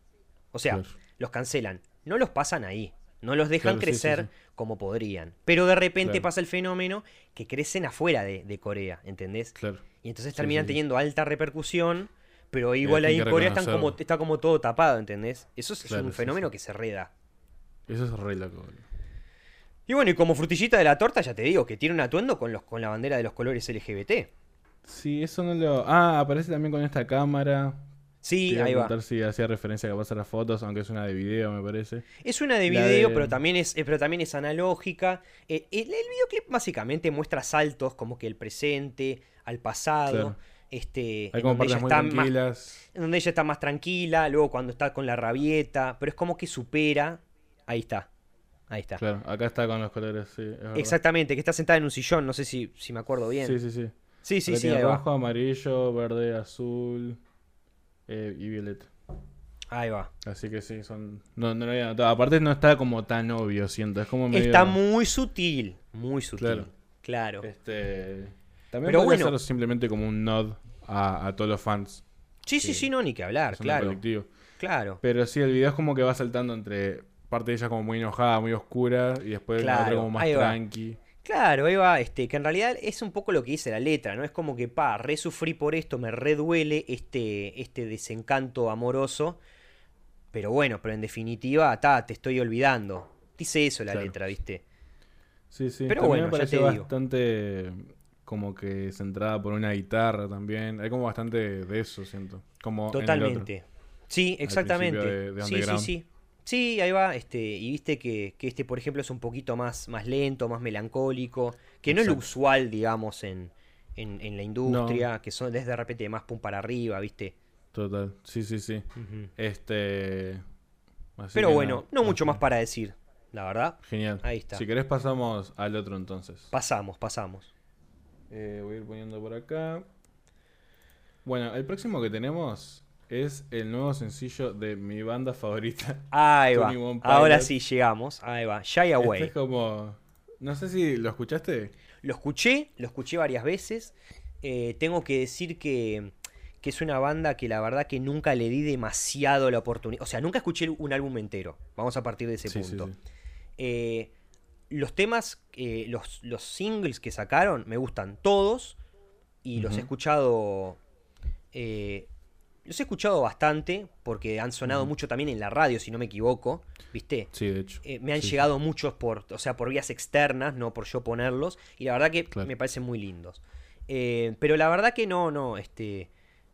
O sea. Los cancelan. No los pasan ahí. No los dejan Claro, sí, sí, crecer sí. como podrían. Pero de repente Claro. pasa el fenómeno que crecen afuera de, de Corea, ¿entendés? Claro. Y entonces terminan teniendo alta repercusión, pero igual ahí en Corea están como, está como todo tapado, ¿entendés? Eso es, un fenómeno que se reda. Eso es re loco. Y bueno, y como frutillita de la torta, ya te digo, que tiene un atuendo con, los, con la bandera de los colores LGBT. Sí, eso no lo. Ah, aparece también con esta cámara. Te Sí, a ahí va. preguntar si hacía referencia capaz a las fotos, aunque es una de video, me parece. Es una de La video, de- pero, también es, eh, pero también es analógica. Eh, el, el videoclip básicamente muestra saltos como que el presente, al pasado. Claro. Este, Hay en como donde partes ella muy está más tranquilas. en donde ella está más tranquila, luego cuando está con la rabieta, pero es como que supera. Ahí está. Ahí está. Claro, acá está con los colores, sí. es. Exactamente, que está sentada en un sillón, no sé si, si me acuerdo bien. Sí, sí, sí. sí, sí, sí, va. rojo, amarillo, verde, azul eh, y violeta. Ahí va. Así que sí, son. No, no lo había notado. Aparte, no está como tan obvio, siento. Es como medio. Está muy sutil, muy sutil. Claro. Claro. Este. También Pero podría bueno. ser simplemente como un nod a, a todos los fans. Sí, sí, sí, no, ni que hablar, claro. colectivo. Claro. Pero sí, el video es como que va saltando entre parte de ella como muy enojada, muy oscura, y después la otra Claro, como más tranqui. Claro, ahí va, este, que en realidad es un poco lo que dice la letra, ¿no? Es como que, pa, re sufrí por esto, me reduele este, este desencanto amoroso. Pero bueno, pero en definitiva, ta, te estoy olvidando. Dice eso la Claro. letra, ¿viste? Sí, sí. Pero también bueno, me ya pareció digo. bastante como que centrada por una guitarra también. Hay como bastante de eso, siento. Como en el otro. Totalmente. Sí, exactamente. de- de sí, sí, sí. Sí, ahí va, este, y viste que, que este, por ejemplo, es un poquito más, más lento, más melancólico, que no es lo usual, digamos, en, en, en la industria, que son desde de repente más pum para arriba, viste. Total. Sí, sí, sí. Este. así Pero bueno, no mucho más para decir, la verdad. Genial. Ahí está. Si querés, pasamos al otro entonces. Pasamos, pasamos. Eh, voy a ir poniendo por acá. Bueno, el próximo que tenemos es el nuevo sencillo de mi banda favorita. Ahí va. 21 Ahora sí llegamos. Ahí va. Shy Away. Este es como. No sé si lo escuchaste. Lo escuché, lo escuché varias veces. Eh, tengo que decir que, que es una banda que la verdad que nunca le di demasiado la oportunidad. O sea, nunca escuché un álbum entero. Vamos a partir de ese Sí, punto. sí. Eh, los temas, eh, los, los singles que sacaron, me gustan todos. Y los he escuchado. Los he escuchado bastante. Porque han sonado mucho también en la radio, si no me equivoco. ¿Viste? Sí, de hecho. Eh, me han Sí, sí. llegado muchos por, o sea, por vías externas, no por yo ponerlos, y la verdad que Claro. me parecen muy lindos. Eh, pero la verdad que no, no, este,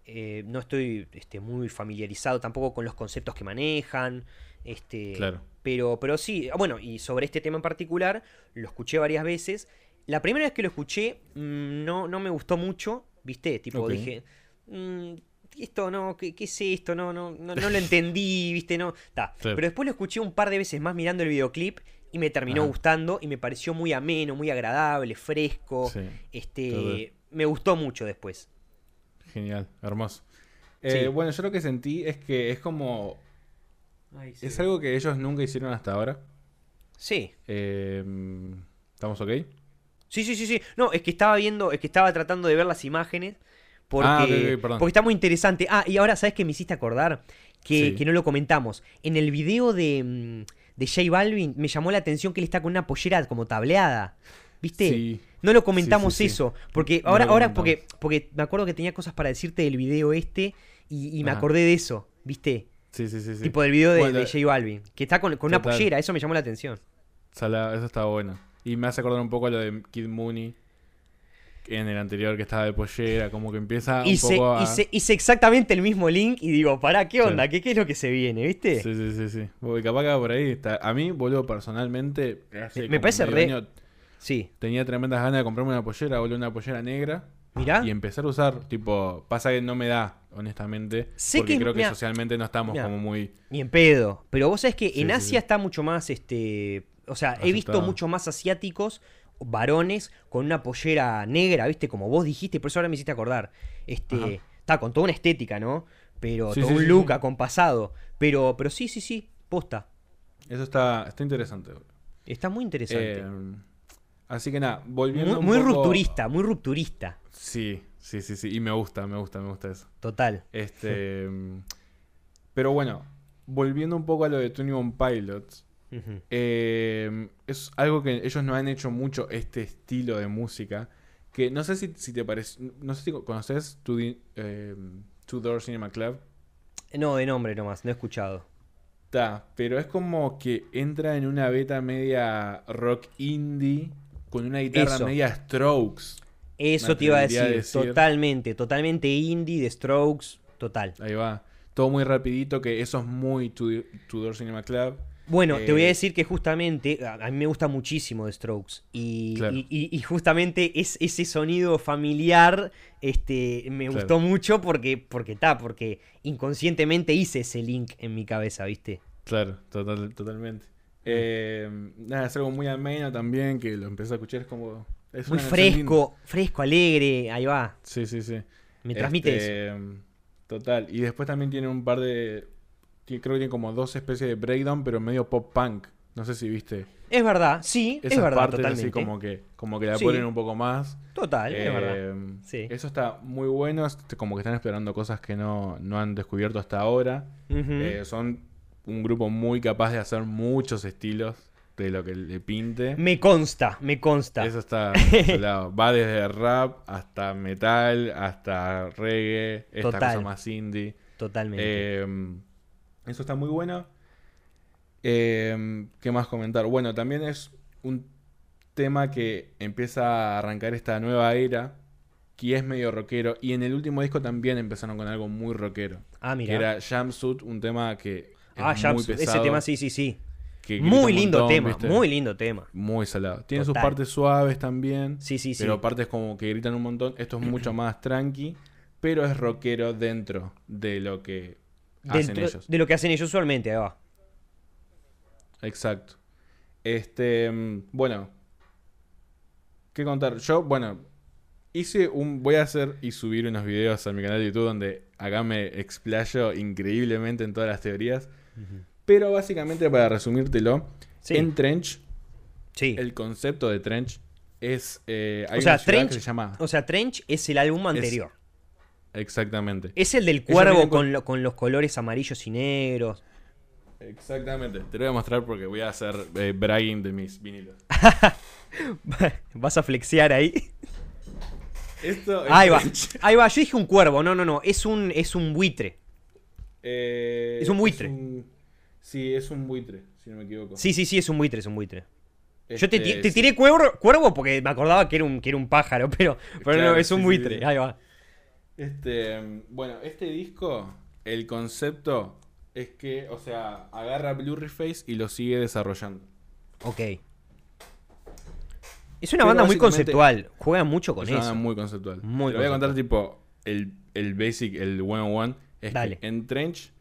eh, no estoy este, muy familiarizado tampoco con los conceptos que manejan, este, Claro. pero, pero sí, ah, bueno, y sobre este tema en particular, lo escuché varias veces. La primera vez que lo escuché, mm, no, no me gustó mucho, ¿viste? Tipo, dije, "Mm, esto no, ¿qué, qué es esto? No, no, no, no lo entendí, ¿viste? No, ta. Pero después lo escuché un par de veces más mirando el videoclip y me terminó Ajá. gustando y me pareció muy ameno, muy agradable, fresco. Sí, Este, me gustó mucho después. Genial, hermoso. Eh, Sí. Bueno, yo lo que sentí es que es como Es algo que ellos nunca hicieron hasta ahora. Sí. Eh, ¿Estamos ok? Sí, sí, sí, sí. No, es que estaba viendo, es que estaba tratando de ver las imágenes. Porque, Ah, porque está muy interesante. Ah, y ahora, ¿sabes qué me hiciste acordar? Que, Sí. que no lo comentamos. En el video de, mm, de J Balvin me llamó la atención que él está con una pollera como tableada. ¿Viste? Sí. No lo comentamos Sí, eso. Porque ahora, ahora porque, porque me acuerdo que tenía cosas para decirte del video este. Y, y me acordé de eso. ¿Viste? Sí, sí, sí. sí. Tipo del video de, Bueno, de J Balvin. Que está con, con una pollera. Eso me llamó la atención. Sala- eso estaba bueno. Y me hace acordar un poco a lo de Kid Mooney. En el anterior que estaba de pollera, como que empieza un poco a... hice, hice exactamente el mismo link y digo, pará, ¿qué onda? ¿Qué, qué es lo que se viene? ¿Viste? Sí, sí, sí, sí. Porque capaz que por ahí está. A mí, boludo, personalmente. hace Me parece re- año Sí. tenía tremendas ganas de comprarme una pollera, boludo, una pollera negra. Mirá. Y empezar a usar, tipo, pasa que no me da, honestamente. Sé porque que- creo que mirá, socialmente no estamos mirá. como muy. Ni en pedo. Pero vos sabés que Sí, en Asia sí. está mucho más, este... O sea, he visto mucho más asiáticos, varones, con una pollera negra, ¿viste? Como vos dijiste, por eso ahora me hiciste acordar. Este... Está con toda una estética, ¿no? Pero Sí, todo sí, un look sí. acompasado. Pero, pero sí, sí, sí, posta. Eso está, está interesante. Está muy interesante. Eh, así que nada, volviendo. muy un poco- rupturista, muy rupturista. Sí, sí, sí, sí. Y me gusta, me gusta, me gusta eso. Total. Este. pero bueno, volviendo un poco a lo de Twenty One Pilots. Eh, es algo que ellos no han hecho mucho este estilo de música. Que no sé si, si te parece. No sé si conoces Two, eh, Two Door Cinema Club. No, de nombre nomás, no he escuchado. Ta, pero es como que entra en una beta media rock indie. Con una guitarra Eso. media strokes. Eso te iba a decir, a decir. totalmente, totalmente indie, de Strokes, total. Ahí va. Todo muy rapidito, que eso es muy Door Cinema Club. Bueno, te voy a Eh, decir que justamente, a a mí me gusta muchísimo de Strokes, y, Claro. y- y- y justamente es, ese sonido familiar este, me Claro. gustó mucho porque, porque, ta, porque inconscientemente hice ese link en mi cabeza, ¿viste? Claro, total- totalmente. Eh, nada, es algo muy ameno también, que lo empecé a escuchar, es como... Es Muy fresco, fresco, alegre, ahí va, Sí, sí, sí. me transmite eso. Este, Total. Y después también tiene un par de... Creo que tiene como dos especies de breakdown, pero medio pop punk. No sé si viste. Es verdad, sí, Esas es verdad, partes totalmente. así como que, como que la Sí. ponen un poco más. Total, es verdad. Eh, Sí. Eso está muy bueno. es Como que están explorando cosas que no, no han descubierto hasta ahora. Eh, son un grupo muy capaz de hacer muchos estilos de lo que le pinte. Me consta, me consta. Eso está salado. Va desde rap hasta metal, hasta reggae, esta Total. cosa más indie. Totalmente. Eh, eso está muy bueno. Eh, ¿Qué más comentar? Bueno, también es un tema que empieza a arrancar esta nueva era, que es medio rockero. Y en el último disco también empezaron con algo muy rockero. ah, Que mira. era Jumpsuit, un tema que es Ah, muy pesado. ese tema sí, sí, sí. que Muy lindo montón, tema, ¿viste? muy lindo tema. Muy salado. Tiene sus partes suaves también. Sí, sí, sí. Pero partes como que gritan un montón. Esto es mucho más tranqui. Pero es rockero dentro de lo que hacen Dentro ellos. de lo que hacen ellos usualmente, ahí va. Exacto. Este, mm, bueno. ¿Qué contar? Yo, bueno, hice un. Voy a hacer y subir unos videos a mi canal de YouTube donde acá me explayo increíblemente en todas las teorías. Pero básicamente, para resumírtelo, Sí. en Trench, Sí. el concepto de Trench es. eh, hay o sea, Trench, que se llama. o sea, Trench es el álbum anterior. Exactamente. Es el del cuervo con- con, lo- con los colores amarillos y negros. Exactamente. Te lo voy a mostrar porque voy a hacer eh, bragging de mis vinilos. Vas a flexear ahí. Esto es Ahí va. Ahí va. Yo dije un cuervo. No, no, no. Es un, es un buitre. Eh, Es un buitre. un- sí, es un buitre, si no me equivoco. Sí, sí, sí, es un buitre, es un buitre. Yo te, Este, ti- te sí. tiré cuervo, cuervo porque me acordaba que era un, que era un pájaro, pero, pero no, es un sí, buitre. sí. Ahí va. Este, bueno, este disco, el concepto es que, o sea, agarra Blurryface y lo sigue desarrollando. Ok. Es una Pero banda muy conceptual. Juega mucho con es una eso. banda muy conceptual. Muy Te voy a contar tipo el, el basic, el one on one. Es Dale. que en Trench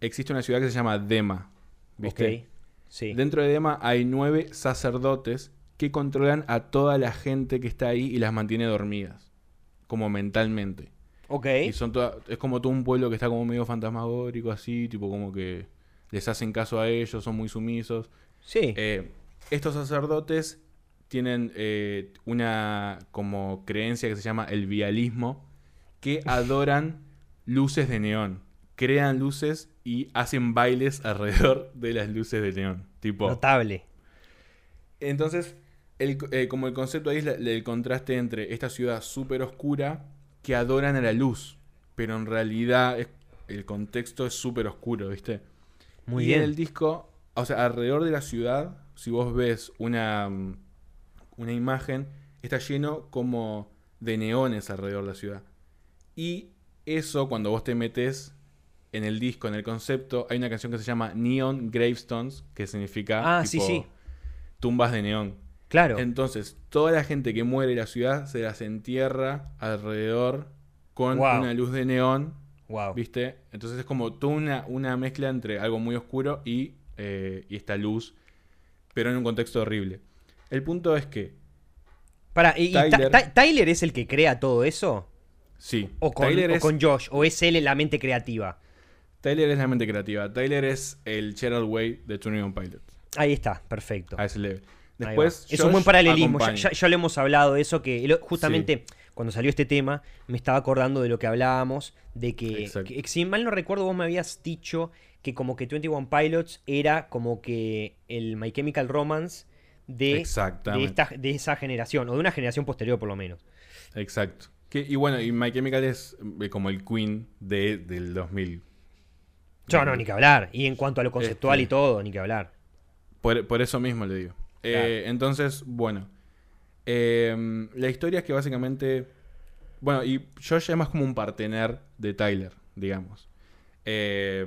existe una ciudad que se llama Dema. ¿Viste? Ok. Sí. Dentro de Dema hay nueve sacerdotes que controlan a toda la gente que está ahí y las mantiene dormidas. Como mentalmente. Ok. Y son toda- es como todo un pueblo que está como medio fantasmagórico, así, tipo como que les hacen caso a ellos, son muy sumisos. Sí. Eh, estos sacerdotes tienen eh, una como creencia que se llama el vialismo, que adoran luces de neón. Crean luces y hacen bailes alrededor de las luces de neón. Tipo, Notable. entonces, el- eh, como el concepto ahí es el contraste entre esta ciudad súper oscura que adoran a la luz, pero en realidad es- el contexto es súper oscuro, ¿viste? Muy y bien. en el disco, o sea, alrededor de la ciudad, si vos ves una, mm, una imagen, está lleno como de neones alrededor de la ciudad. Y eso, cuando vos te metes en el disco, en el concepto, hay una canción que se llama Neon Gravestones, que significa Ah, sí, tipo, sí. tumbas de neón. Claro. Entonces, toda la gente que muere en la ciudad se las entierra alrededor con Wow. una luz de neón wow. ¿Viste? Entonces es como toda una, una mezcla entre algo muy oscuro y, eh, y esta luz, pero en un contexto horrible. El punto es que, Para, ¿y, Tyler- es el que crea todo eso? sí, ¿O con, Tyler, o es, con Josh? ¿O es él la mente creativa? Tyler es la mente creativa. Tyler es el Gerald Way de Twenty One Pilots, Ahí está, perfecto. a ese level. Después, es un buen paralelismo. Ya, ya- ya lo hemos hablado de eso, que justamente cuando salió este tema me estaba acordando de lo que hablábamos, de que, si mal no recuerdo vos me habías dicho que como que 21 Pilots era como que el My Chemical Romance de, de, Exactamente. esta, de esa generación, o de una generación posterior por lo menos. Exacto. Que, y bueno, y My Chemical es eh, como el Queen de, del 2000. Yo no, ni que hablar. Y en cuanto a lo conceptual Este- y todo, ni que hablar. Por, por eso mismo le digo. Eh, entonces, bueno. eh, la historia es que básicamente. Bueno, y Josh es más como un partener de Tyler, digamos. Eh,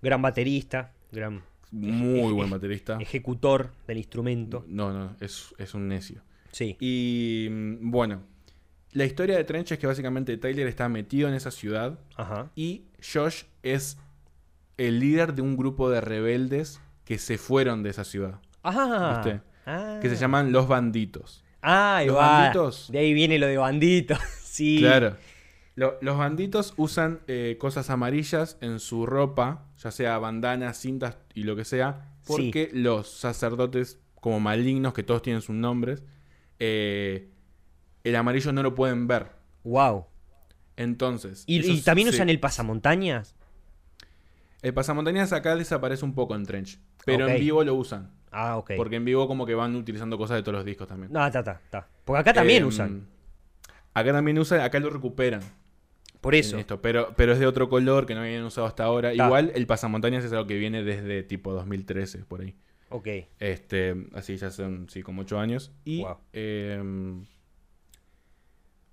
Gran baterista, gran muy buen baterista. ejecutor del instrumento. No, no, es, es un necio. Sí. Y mm, bueno, la historia de Trench es que básicamente Tyler está metido en esa ciudad Ajá. y Josh es el líder de un grupo de rebeldes que se fueron de esa ciudad. Ah, ¿Viste? ah. Que se llaman los banditos. Ah, Los va. banditos. De ahí viene lo de bandito. sí. Claro. Lo- los banditos usan eh, cosas amarillas en su ropa, ya sea bandanas, cintas y lo que sea, porque los sacerdotes, como malignos, que todos tienen sus nombres, eh, el amarillo no lo pueden ver. Wow. Entonces. ¿Y, también usan el pasamontañas? El pasamontañas acá desaparece un poco en Trench, pero en vivo lo usan. Ah, ok. Porque en vivo como que van utilizando cosas de todos los discos también. No, está, está, está. Porque acá también Em, usan. Acá también usan, acá lo recuperan. Por eso. esto, pero, pero es de otro color que no habían usado hasta ahora. Ta. Igual el pasamontañas es algo que viene desde tipo 2013, por ahí. Ok. Este, así ya son, sí, como 8 años. Y Wow. em,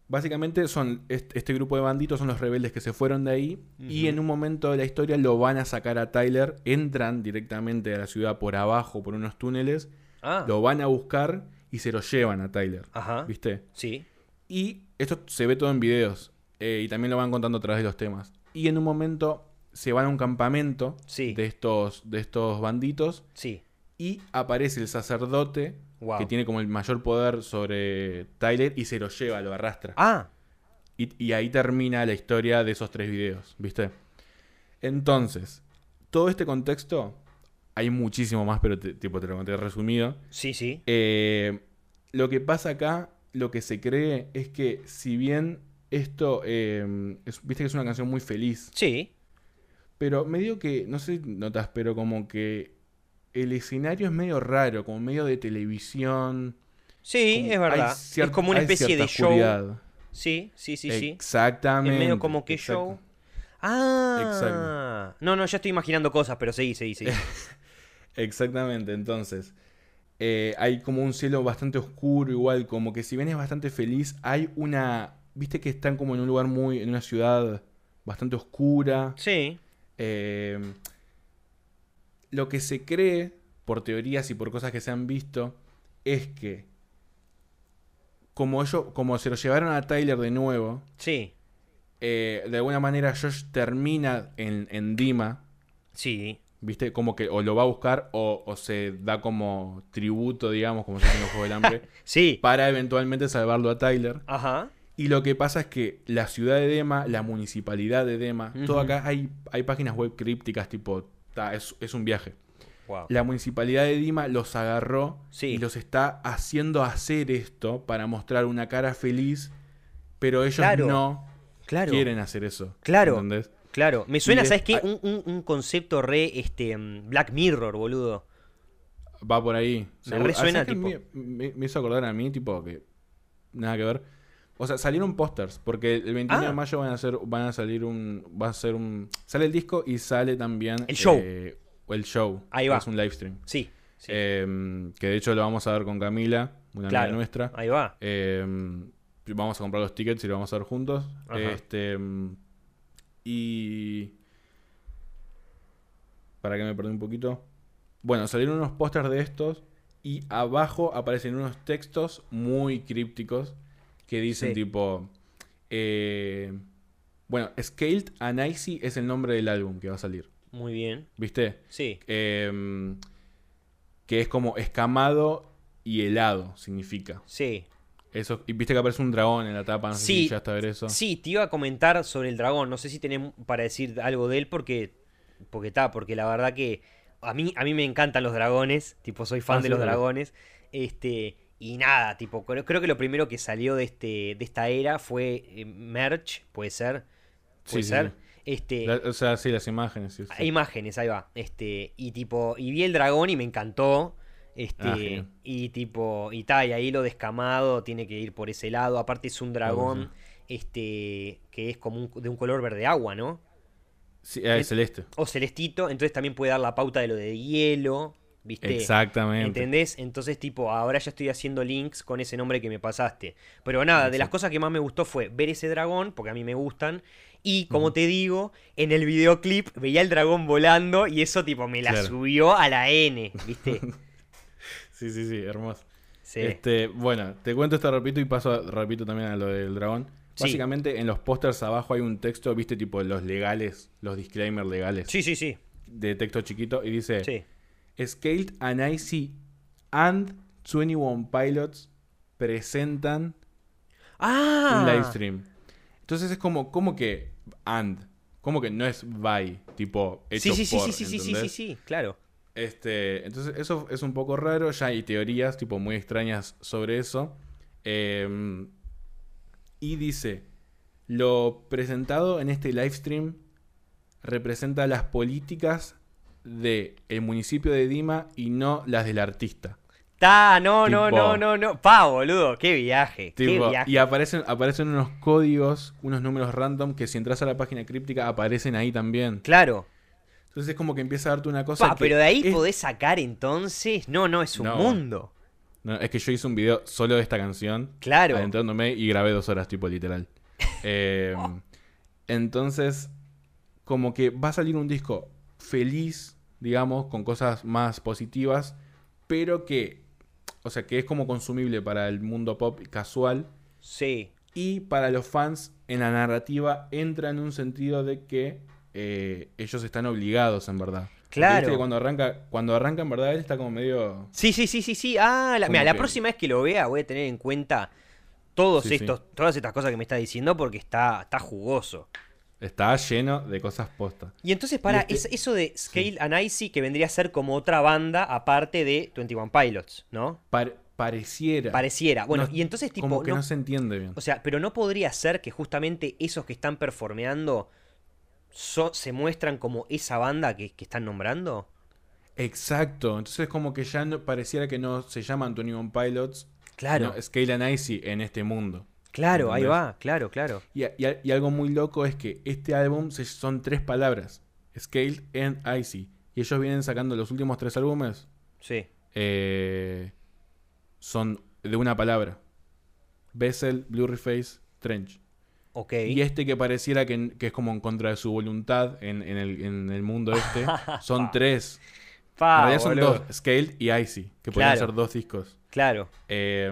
básicamente son est- este, grupo de banditos son los rebeldes que se fueron de ahí. Y en un momento de la historia lo van a sacar a Tyler. Entran directamente a la ciudad por abajo, por unos túneles. Ah. Lo van a buscar y se lo llevan a Tyler. Ajá. ¿Viste? Sí. Y esto se ve todo en videos. eh, y también lo van contando a través de los temas. Y en un momento se van a un campamento Sí. de, estos, de estos banditos. Sí. Y aparece el sacerdote Wow. que tiene como el mayor poder sobre Tyler y se lo lleva, lo arrastra. Ah. Y, y ahí termina la historia de esos tres videos, ¿viste? Entonces, todo este contexto, hay muchísimo más, pero te, tipo, te lo conté resumido. Sí, sí. Eh, lo que pasa acá, lo que se cree es que si bien esto, eh, es- viste que es una canción muy feliz, Sí. pero medio que, no sé si notas, pero como que el escenario es medio raro, como medio de televisión. Sí, como- es verdad. cier- es como una especie de cierta show. oscuridad. Sí, sí, sí, sí. Exactamente. En medio como que exacto. show. Ah. Exacto. No, no, ya estoy imaginando cosas, pero sí, sí, sí. Exactamente, entonces. eh, hay como un cielo bastante oscuro, igual, como que si bien es bastante feliz, hay una. Viste que están como en un lugar muy. en una ciudad bastante oscura. sí. Eh, lo que se cree, por teorías y por cosas que se han visto, es que. Como ellos, como se lo llevaron a Tyler de nuevo, Sí. eh, de alguna manera Josh termina en, en Dima, Sí. ¿Viste? Como que o lo va a buscar o, o se da como tributo, digamos, como se hace en los Juegos del Hambre, Sí. para eventualmente salvarlo a Tyler. Ajá. Y lo que pasa es que la ciudad de Dema, la municipalidad de Dema, todo acá hay, hay páginas web crípticas tipo es, es un viaje. Wow. La municipalidad de Dima los agarró Sí. y los está haciendo hacer esto para mostrar una cara feliz, pero ellos Claro. no Claro. quieren hacer eso. Claro. ¿entendés? Claro. Me suena, ¿sabes qué? ah- Un, un- un concepto re este mm, Black Mirror, boludo. Va por ahí. Me resuena, ¿Sabes qué tipo- Me, me- me hizo acordar a mí, tipo, que nada que ver. O sea, salieron pósters, porque el 21 Ah. de mayo van a hacer, van a salir un, va a ser un, sale el disco y sale también El show. eh, el show. Ahí va. Es un live stream. Sí. sí. Eh, que de hecho lo vamos a ver con Camila, una claro. amiga nuestra. Ahí va. Eh, vamos a comprar los tickets y lo vamos a ver juntos. Ajá. Este y para que me perdí un poquito. Bueno, salieron unos pósters de estos y abajo aparecen unos textos muy crípticos que dicen Sí. tipo eh, bueno, Scaled and Icy es el nombre del álbum que va a salir, Muy bien. ¿viste? Sí. Em, que es como escamado y helado significa. Sí. Eso, y viste que aparece un dragón en la tapa, no sé Sí. si ya está a ver eso. Sí, te iba a comentar sobre el dragón. No sé si tenés para decir algo de él porque. Porque está, porque la verdad que. A mí, a mí me encantan los dragones. Tipo, soy fan Ah, de sí, los dragones. Este. Y nada, tipo, creo, creo que lo primero que salió de este. de esta era fue eh, merch, puede ser. Puede Sí, ser. sí. Este. La- o sea, sí, las imágenes. Hay imágenes, ahí va. Este, y tipo, y vi el dragón y me encantó. Este, Ah, y tipo, y tal, y ahí lo descamado tiene que ir por ese lado. Aparte es un dragón, sí. este, que es como un- de un color verde agua, ¿no? Sí, ah, es es- celeste. O celestito, entonces también puede dar la pauta de lo de hielo, ¿viste? Exactamente. ¿Entendés? Entonces, tipo, ahora ya estoy haciendo links con ese nombre que me pasaste. Pero nada, de las cosas que más me gustó fue ver ese dragón, porque a mí me gustan. Y como te digo, en el videoclip veía el dragón volando y eso, tipo, me la Claro. subió a la N, ¿viste? Sí, sí, sí, hermoso. Sí. Este, bueno, te cuento esto rapidito y paso rapidito también a lo del dragón. Sí. Básicamente en los pósters abajo hay un texto, viste, tipo los legales, los disclaimers legales Sí, sí, sí. de texto chiquito y dice Sí. Scaled and Icy and 21 Pilots presentan ¡Ah! un live stream. Entonces es como, como que and, como que no es by, tipo hecho Sí, sí, sí, por, sí, sí, sí, sí, sí, sí, claro. Este, entonces eso es un poco raro, ya hay teorías tipo muy extrañas sobre eso. Eh, y dice, lo presentado en este live stream representa las políticas del el municipio de Dima y no las del artista. Ta, no, no, Tipo- no, no, no. Pa, boludo, qué viaje. qué viaje. y aparecen, aparecen unos códigos, unos números random que si entras a la página críptica aparecen ahí también. Claro. Entonces es como que empieza a darte una cosa. Pa, que pero de ahí es- podés sacar entonces. No, no, es un No. mundo. No, es que yo hice un video solo de esta canción. Claro. adentrándome y grabé dos horas, tipo literal. Eh, entonces, como que va a salir un disco feliz, digamos, con cosas más positivas, pero que, o sea, que es como consumible para el mundo pop casual Sí. y para los fans en la narrativa entra en un sentido de que eh, ellos están obligados en verdad. Claro. que cuando arranca, cuando arranca en verdad él está como medio... Sí, sí, sí, sí, sí. Ah, la, mira, la próxima vez que lo vea voy a tener en cuenta todos Sí, sí. estos, todas estas cosas que me está diciendo porque está, está jugoso. Está lleno de cosas postas. Y entonces, para, este- es- eso de Scale and Icy que vendría a ser como otra banda aparte de 21 Pilots, ¿no? Par- pareciera. Pareciera. Bueno, No, y entonces, tipo, como que no- no, se entiende bien. o sea, pero no podría ser que justamente esos que están performeando so- se muestran como esa banda que, que están nombrando. Exacto. Entonces como que ya no, pareciera que no se llaman 21 Pilots. Claro, Scale and Icy en este mundo. Claro, ahí va, claro, claro. Y, y- y algo muy loco es que este álbum se- son tres palabras. Scale and Icy. Y ellos vienen sacando los últimos tres álbumes. Sí. eh, son de una palabra. Bessel, Blurry Face, Trench. Ok. Y este que pareciera que, que es como en contra de su voluntad en, en el, en el mundo este, son tres. Pa, en realidad son boludo. dos, Scaled y Icy, que podrían Claro. ser dos discos. Claro. Eh,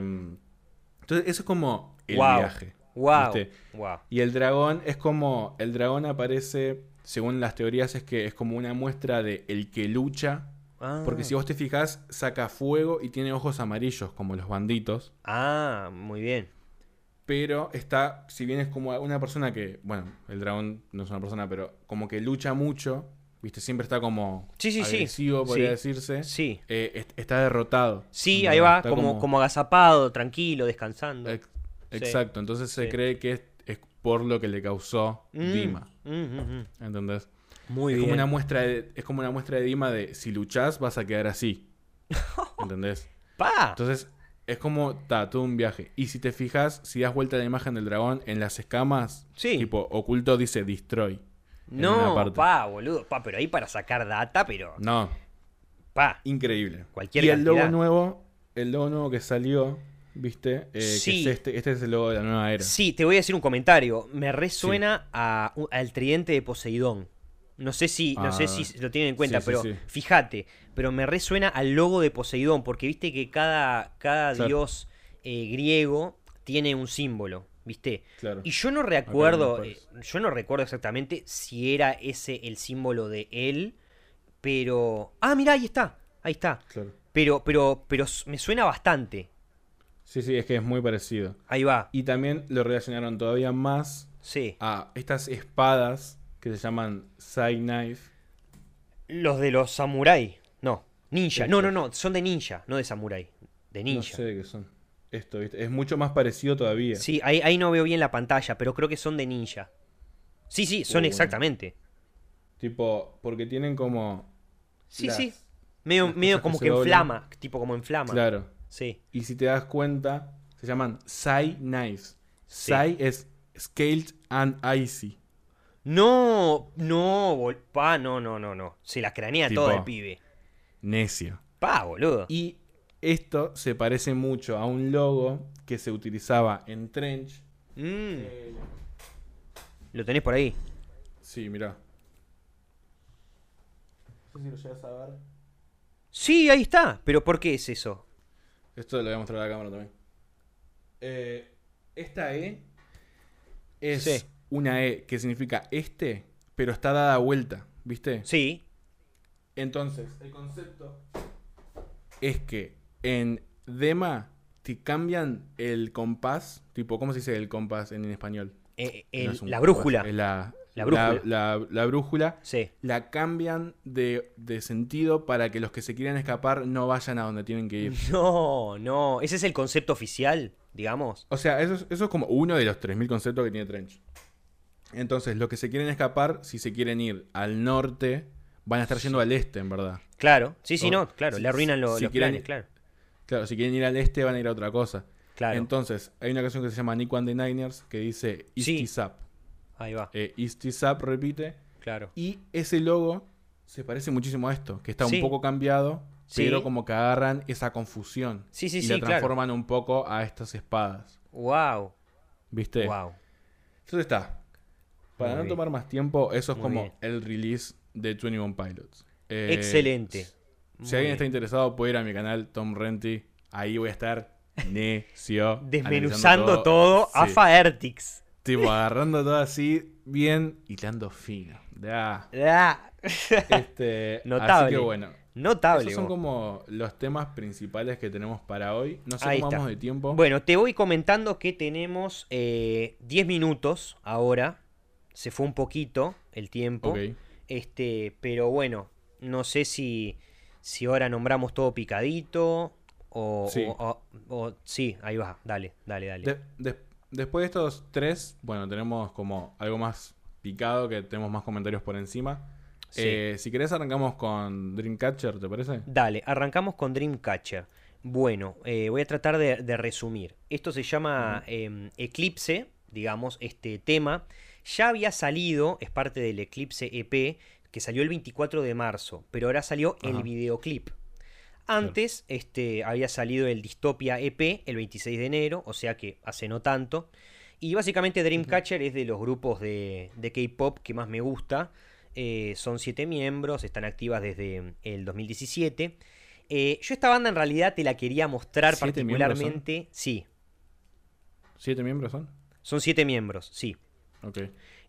entonces, eso es como el Wow. viaje. Wow. Wow. Y el dragón es como. El dragón aparece, según las teorías, es que es como una muestra de el que lucha. Porque si vos te fijas, saca fuego y tiene ojos amarillos, como los banditos. Ah, muy bien. Pero está, si bien es como una persona que, bueno, el dragón no es una persona, pero como que lucha mucho, viste, siempre está como Sí, sí, sí. agresivo, podría Sí. decirse. Sí. Eh, est- está derrotado. Sí, ahí va, Está como, como agazapado, tranquilo, descansando. Ex- Exacto, entonces se cree que es, es por lo que le causó Mm, Dima. mm, mm, mm. ¿Entendés? Muy es bien. como una muestra de, es como una muestra de Dima de si luchás vas a quedar así. ¿Entendés? ¡Pa! Entonces, es como está todo un viaje. Y si te fijas, si das vuelta a la imagen del dragón, en las escamas, Sí. tipo oculto dice destroy. no, pa, boludo. Pa, pero ahí para sacar data, pero. No, Pa. increíble. Cualquier y el logo nuevo, el logo nuevo que salió, ¿viste? Eh, Sí. Que es este, este es el logo de la nueva era. Sí, te voy a decir un comentario. Me resuena a, al tridente de Poseidón. No sé si, no sé Ah, si lo tienen en cuenta, sí, pero fíjate, pero me resuena al logo de Poseidón, porque viste que cada, cada Claro. dios eh, griego tiene un símbolo, ¿viste? Claro. Y yo no recuerdo, eh, yo no recuerdo exactamente si era ese el símbolo de él, pero... Ah, mira, ahí está, ahí está. Claro. Pero, pero, pero me suena bastante. Sí, sí, es que es muy parecido. Ahí va, Y también lo relacionaron todavía más sí. a estas espadas que se llaman Sai Knife. Los de los samurai. No, ninja. No, no, no, son de ninja, no de samurai. De No ninja. sé de qué son. Esto, ¿viste? Es mucho más parecido todavía. Sí, ahí, ahí no veo bien la pantalla, pero creo que son de ninja. Sí, sí, son bueno. exactamente. Tipo, porque tienen como. Sí, las- sí. Medio, medio que como que, doblan. inflama, tipo como inflama. Claro. Sí. Y si te das cuenta, se llaman Sai Knives. Sí. Sai es Scaled and Icy. No, no, bol- pa, no, no, no, no. Se la cranea Tipo- todo el pibe. Necio. Pa, boludo. Y esto se parece mucho a un logo que se utilizaba en Trench. Mm, Lo tenés por ahí. Sí, mirá. No sé si lo llegas a ver. Sí, ahí está. Pero ¿por qué es eso? Esto lo voy a mostrar a la cámara también. Eh, esta E es Sí. una E que significa este, pero está dada vuelta, ¿viste? Sí. Entonces, el concepto es que en Dema te cambian el compás, tipo, ¿cómo se dice el compás en español? Eh, No el- es la compás, brújula. es la, La brújula. La, la- la brújula Sí. la cambian de, de sentido para que los que se quieran escapar no vayan a donde tienen que ir. No, no. Ese es el concepto oficial, digamos. O sea, eso es, eso es como uno de los 3.000 conceptos que tiene Trench. Entonces, los que se quieren escapar, si se quieren ir al norte, van a estar yendo al este, en verdad. Claro. Sí, sí, O- no. Claro. si- le arruinan lo- si los quieren- planes, claro. Claro, si quieren ir al este, van a ir a otra cosa. Claro. Entonces, hay una canción que se llama Nick and the Niners que dice East Sí. is Up. Ahí va. Eh, East is Up repite. Claro. Y ese logo se parece muchísimo a esto, que está Sí. un poco cambiado, Sí. pero como que agarran esa confusión. Sí, sí, y sí, la claro. transforman un poco a estas espadas. Wow. ¿Viste? Wow. Entonces está. Para Muy no bien. tomar más tiempo, eso es Muy como bien. el release de 21 Pilots. Eh, Excelente. Si Muy alguien bien. está interesado, puede ir a mi canal Tom Renty. Ahí voy a estar necio. Desmenuzando todo, a Sí. Faertix. Tipo, agarrando todo así, bien, hilando fino. Ya. Este, Notable. Así que bueno. Notable. Esos son como los temas principales que tenemos para hoy. No sé Ahí cómo está. vamos de tiempo. Bueno, te voy comentando que tenemos eh, 10 minutos ahora. Se fue un poquito el tiempo. Ok. Este, pero bueno, no sé si, si ahora nombramos todo picadito o Sí. o- o- o- sí, ahí va, dale, dale, dale. De- de- después de estos tres, bueno, tenemos como algo más picado, que tenemos más comentarios por encima. Sí. Eh, si querés arrancamos con Dreamcatcher, ¿te parece? Dale, arrancamos con Dreamcatcher. Bueno, eh, voy a tratar de, de resumir. Esto se llama em, Eclipse, digamos, este tema. Ya había salido, es parte del Eclipse EP, que salió el 24 de marzo, pero ahora salió el videoclip. Antes este, había salido el Dystopia EP el 26 de enero, o sea que hace no tanto. Y básicamente Dreamcatcher es de los grupos de, de K-pop que más me gusta. Eh, son siete miembros, están activas desde el 2017. Eh, yo esta banda en realidad te la quería mostrar particularmente. Sí, ¿Siete miembros son? son siete miembros, sí. Ok.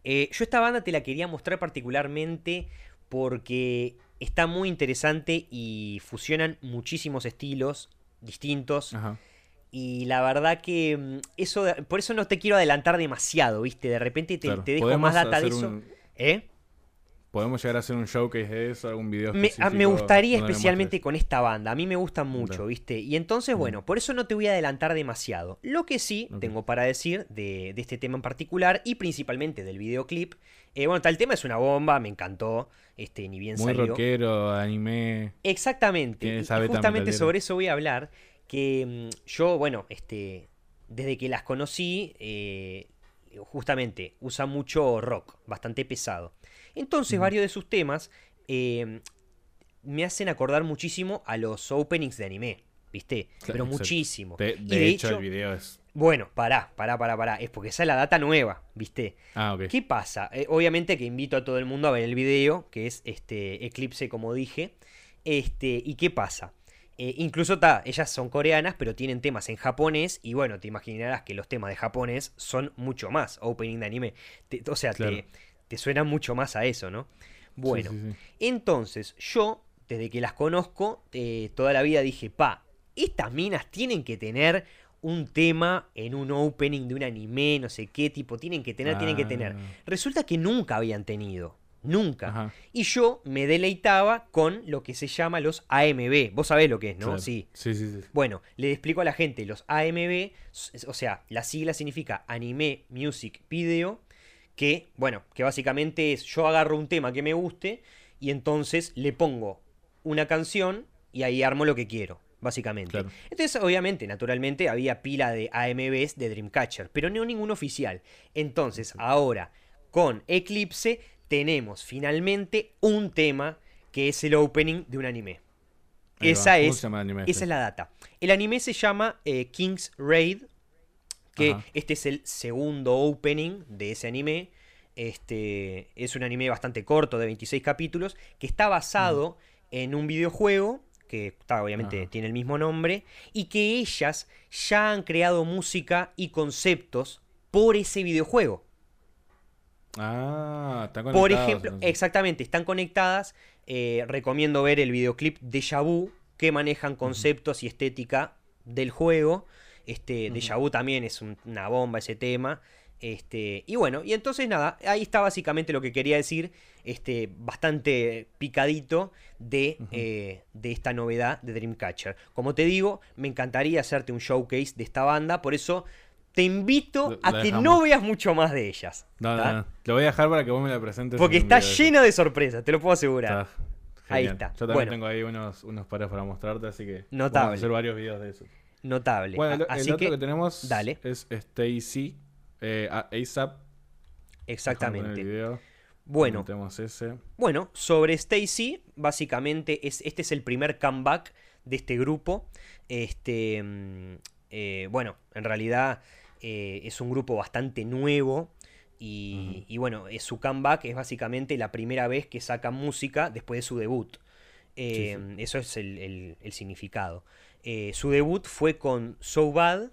Eh, yo esta banda te la quería mostrar particularmente porque está muy interesante y fusionan muchísimos estilos distintos. Ajá. Y la verdad que mm, eso, por eso no te quiero adelantar demasiado, ¿viste? De repente te, Claro. te dejo más data de eso. un- ¿Eh? Podemos llegar a hacer un showcase de eso, algún video Me, específico. a- me gustaría especialmente con esta banda. A mí me gustan mucho. ¿viste? Y entonces, Mm. bueno, por eso no te voy a adelantar demasiado. Lo que sí tengo para decir de, de este tema en particular y principalmente del videoclip. eh, bueno, tal tema es una bomba, me encantó. Este, ni bien Muy salió. rockero, anime. Exactamente. Y, y justamente sobre eso voy a hablar. Que mm, yo, bueno, este. Desde que las conocí, eh, justamente usa mucho rock, bastante pesado. Entonces, varios de sus temas eh, me hacen acordar muchísimo a los openings de anime. ¿Viste? Claro, Pero muchísimo. De, Y de hecho, el video es. bueno, pará, pará, pará, pará. Es porque esa es la data nueva, ¿viste? Ah, ok. ¿Qué pasa? Eh, obviamente que invito a todo el mundo a ver el video, que es este Eclipse, como dije. Este, ¿y qué pasa? Eh, incluso ta, ellas son coreanas, pero tienen temas en japonés. Y bueno, te imaginarás que los temas de japonés son mucho más opening de anime. Te- o sea, Claro. te, te suena mucho más a eso, ¿no? Bueno, Sí, sí, sí. entonces yo, desde que las conozco, eh, toda la vida dije, pa, estas minas tienen que tener un tema en un opening de un anime, no sé qué tipo, tienen que tener, tienen que tener. Ah, Resulta que nunca habían tenido. Nunca. Ajá. Y yo me deleitaba con lo que se llama los AMV. Vos sabés lo que es, ¿no? claro. Sí. Sí, sí, sí. Bueno, le explico a la gente, los AMV, s- o sea, la sigla significa Anime Music Video, que, bueno, que básicamente es yo agarro un tema que me guste y entonces le pongo una canción y ahí armo lo que quiero, básicamente. Claro. Entonces, obviamente, naturalmente, había pila de AMVs de Dreamcatcher, pero no ningún oficial. Entonces, ahora, con Eclipse, tenemos finalmente un tema que es el opening de un anime. Ahí. Esa ¿Cómo es, esa este? es la data. El anime se llama eh, King's Raid, que Ajá. este es el segundo opening de ese anime. Este es un anime bastante corto de 26 capítulos que está basado en un videojuego que está, obviamente Ajá. tiene el mismo nombre y que ellas ya han creado música y conceptos por ese videojuego. Ah, están Por conectados, ejemplo, entonces. exactamente, están conectadas. eh, recomiendo ver el videoclip de Vu que manejan conceptos y estética del juego. Este. Deja Vu también es un- una bomba ese tema. Este, y bueno, y entonces nada, ahí está básicamente lo que quería decir. Este, bastante picadito de, eh, de esta novedad de Dreamcatcher. Como te digo, me encantaría hacerte un showcase de esta banda, por eso te invito a la que dejamos. no veas mucho más de ellas. No, no. Lo voy a dejar para que vos me la presentes. Porque está video de sorpresas, te lo puedo asegurar. Está Ahí está. Yo también Bueno. tengo ahí unos, unos pares para mostrarte, así que Notable. vamos a hacer varios videos de eso. Notable. Bueno, el, Así otro que, que, tenemos dale. es Stacy, eh, ASAP. Exactamente. Bueno, ese. bueno, sobre Stacy, básicamente es, este es el primer comeback de este grupo. Este, mm, eh, bueno, en realidad eh, es un grupo bastante nuevo. Y, bueno, es su comeback es básicamente la primera vez que sacan música después de su debut. Eh, Eso es el, el- el significado. Eh, su debut fue con So Bad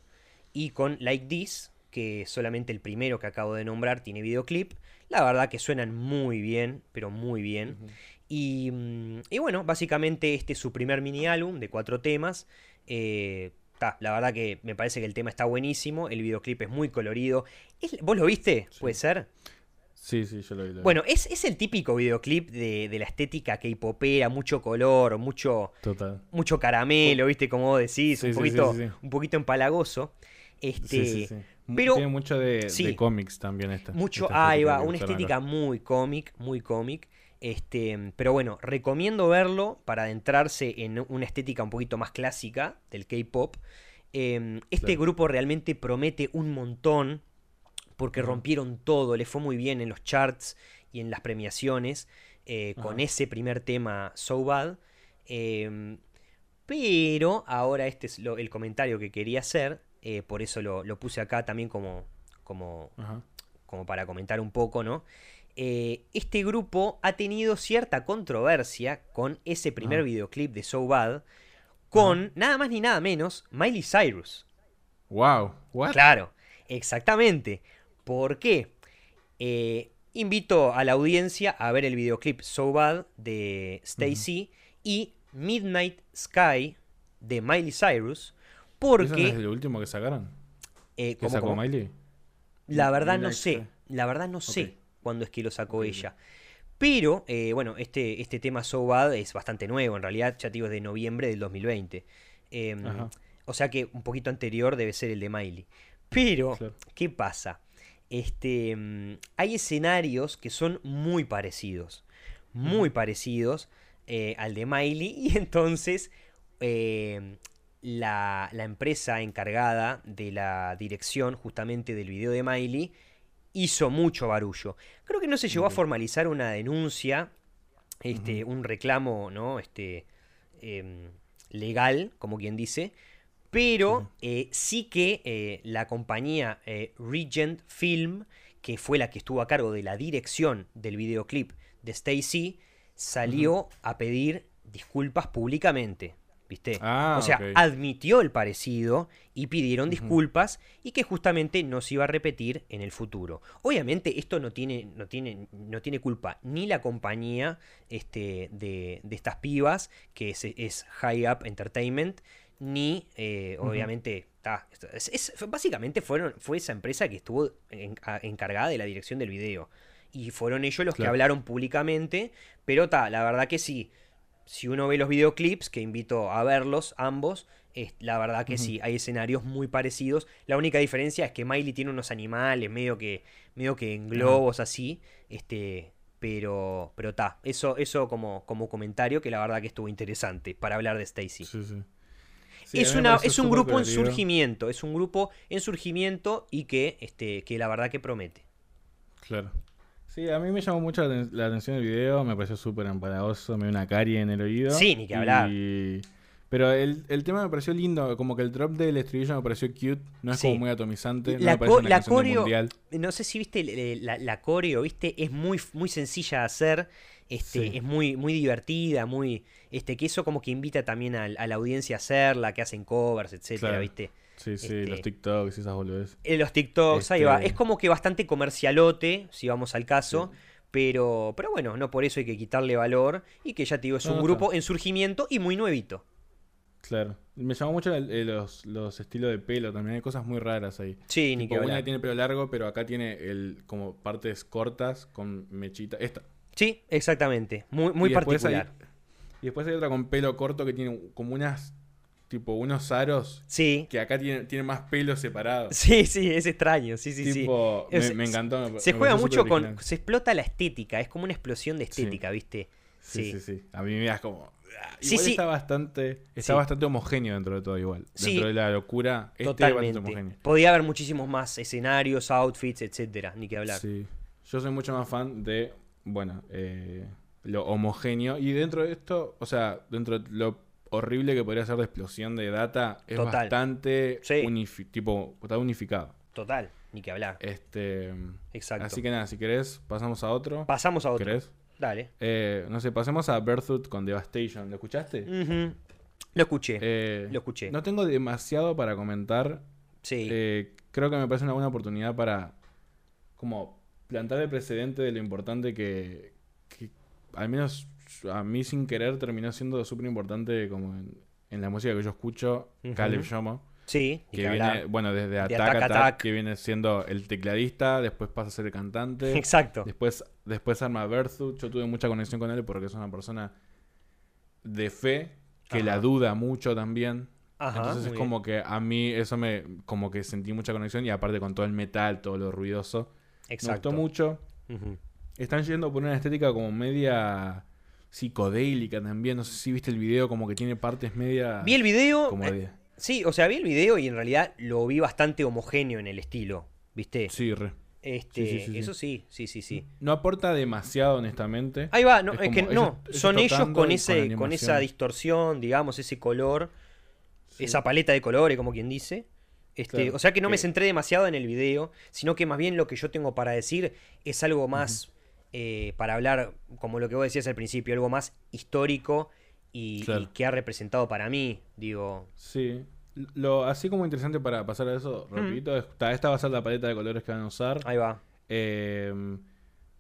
y con Like This, que solamente el primero que acabo de nombrar tiene videoclip. La verdad que suenan muy bien, pero muy bien. Y, mm, y bueno, básicamente este es su primer mini álbum de cuatro temas. Eh, ta, la verdad que me parece que el tema está buenísimo. El videoclip es muy colorido. Es- ¿Vos lo viste? Sí. ¿Puede ser? Sí, sí, yo lo vi. lo vi. Bueno, es, es el típico videoclip de, de la estética K-popera, mucho color, mucho, Total. mucho caramelo, ¿viste? Como vos decís, Sí, un, poquito, sí, sí, un poquito empalagoso. Este, Sí, sí, sí. Mu- pero- Tiene mucho de, de cómics también esta. Mucho, esta ahí va, una estética acá. muy cómic, muy cómic. Este, pero bueno, recomiendo verlo para adentrarse en una estética un poquito más clásica del K-pop. Eh, este Claro. grupo realmente promete un montón porque rompieron todo, le fue muy bien en los charts y en las premiaciones eh, con ese primer tema So Bad. Eh, pero ahora este es lo- el comentario que quería hacer, eh, por eso lo, lo puse acá también como, como Ajá. como para comentar un poco, ¿no? Eh, este grupo ha tenido cierta controversia con ese primer Ajá. videoclip de So Bad, con nada más ni nada menos Miley Cyrus. Wow. What? Claro, exactamente. ¿Por qué? Eh, invito a la audiencia a ver el videoclip So Bad de Stacy y Midnight Sky de Miley Cyrus, ¿Eso no porque es el último que sacaron? eh, ¿Que ¿cómo, sacó cómo? Miley? La verdad no sé, Sky. la verdad no sé cuándo es que lo sacó ella. Pero, eh, bueno, este, este tema So Bad es bastante nuevo, en realidad, ya te digo, es de noviembre del 2020. Em, o sea que un poquito anterior debe ser el de Miley. Pero, Claro. ¿qué pasa? Este, mm, hay escenarios que son muy parecidos. Muy parecidos eh, al de Miley. Y entonces eh, la, la empresa encargada de la dirección justamente del video de Miley hizo mucho barullo. Creo que no se llegó a formalizar una denuncia, este, un reclamo, ¿no? Este, em, legal, como quien dice. Pero eh, sí que eh, la compañía eh, Regent Film, que fue la que estuvo a cargo de la dirección del videoclip de Stacy, salió a pedir disculpas públicamente. ¿Viste? Ah, o sea, admitió el parecido y pidieron disculpas y que justamente no se iba a repetir en el futuro. Obviamente esto no tiene, no tiene, no tiene culpa ni la compañía este, de, de estas pibas, que es, es High Up Entertainment, ni eh, obviamente... ta, es- es- básicamente fueron, fue esa empresa que estuvo en- a- encargada de la dirección del video. Y fueron ellos los que hablaron públicamente, pero ta, la verdad que sí si uno ve los videoclips, que invito a verlos ambos, es- la verdad que sí, hay escenarios muy parecidos. La única diferencia es que Miley tiene unos animales medio que, medio que en globos así, este, pero, pero ta, eso, eso como, como comentario que la verdad que estuvo interesante para hablar de Stacy. Sí, sí. Sí, es, una, es un grupo en surgimiento, es un grupo en surgimiento y que, este, que la verdad que promete. Claro. Sí, a mí me llamó mucho la, aten- la atención el video, me pareció súper empalagoso, me dio una carie en el oído. Sí, ni que hablar. Y- Pero el, el tema me pareció lindo, como que el drop del estribillo me pareció cute, no es Sí. como muy atomizante, no La me parece co- una la coreo- mundial. No sé si viste le- la, la coreo, viste, es muy, muy sencilla de hacer, este, Sí. es muy, muy divertida, muy, este, que eso como que invita también a, la audiencia a hacerla, que hacen covers, etcétera, Claro. viste. Sí, sí, este- los TikToks y esas boludeces. En los TikToks, ahí va. Este- Es como que bastante comercialote, si vamos al caso. Pero, pero bueno, no por eso hay que quitarle valor. Y que ya te digo, es No, un no, grupo en surgimiento y muy nuevito. Claro. Me llamó mucho el- el- los, los estilos de pelo, también hay cosas muy raras ahí. Sí, ni Tipo, que una tiene pelo largo, pero acá tiene el como partes cortas con mechita. Esta. Sí, exactamente. Muy, muy Y después hay- particular. y después hay otra con pelo corto que tiene como unas. Tipo, unos aros Sí. que acá tiene, tiene más pelo separado. Sí, sí, es extraño. Sí, sí, sí. me, Es- me encantó. me- Se me juega mucho con. original. Se explota la estética, es como una explosión de Sí. estética, ¿viste? Sí, Sí. sí, sí. A mí me das como. ah, Sí, Igual sí. está bastante. Está bastante homogéneo dentro de todo igual. Sí. Dentro de la locura. Este es bastante Totalmente. homogéneo. Podía haber muchísimos más escenarios, outfits, etcétera, ni que hablar. Sí. Yo soy mucho más fan de, bueno, eh, lo homogéneo. Y dentro de esto, o sea, dentro de lo horrible que podría ser de explosión de data, es Total. bastante Sí. unifi- tipo, está unificado. Total, ni que hablar. Este, Exacto. así que nada, si querés, pasamos a otro. Pasamos a otro. ¿Querés? Dale. Eh, no sé, pasemos a Berthoud con Devastation. ¿Lo escuchaste? Lo escuché. Eh, lo escuché. No tengo demasiado para comentar. sí. Eh, creo que me parece una buena oportunidad para como plantar el precedente de lo importante que, que al menos a mí sin querer terminó siendo súper importante como en, en la música que yo escucho, Ujú. Caleb Shomo, sí, que viene, bueno, desde Attack, Attack Attack, Attack. que viene siendo el tecladista, después pasa a ser el cantante, Exacto. después, después arma Berthoud, yo tuve mucha conexión con él porque es una persona de fe, que Ajá. la duda mucho también. Ajá, Entonces es bien. como que a mí eso me como que sentí mucha conexión y aparte con todo el metal, todo lo ruidoso. Me gustó mucho. Están yendo por una estética como media psicodélica también. No sé si viste el video, como que tiene partes media. Vi el video. como eh, sí, o sea, vi el video y en realidad lo vi bastante homogéneo en el estilo. ¿Viste? Sí, re. Este, sí, sí, sí, sí. eso sí, sí, sí, sí. No aporta demasiado, honestamente. Ahí va, no, Es es, que no, son ellos con ese, con, esa distorsión, digamos, ese color, Sí. esa paleta de colores, como quien dice. Este, Claro, o sea que no me centré demasiado en el video, sino que más bien lo que yo tengo para decir es algo más eh, para hablar, como lo que vos decías al principio, algo más histórico y, Claro. y que ha representado para mí, digo. Sí. Lo, así como interesante para pasar a eso, rapidito, está- esta va a ser la paleta de colores que van a usar. Ahí va. Eh,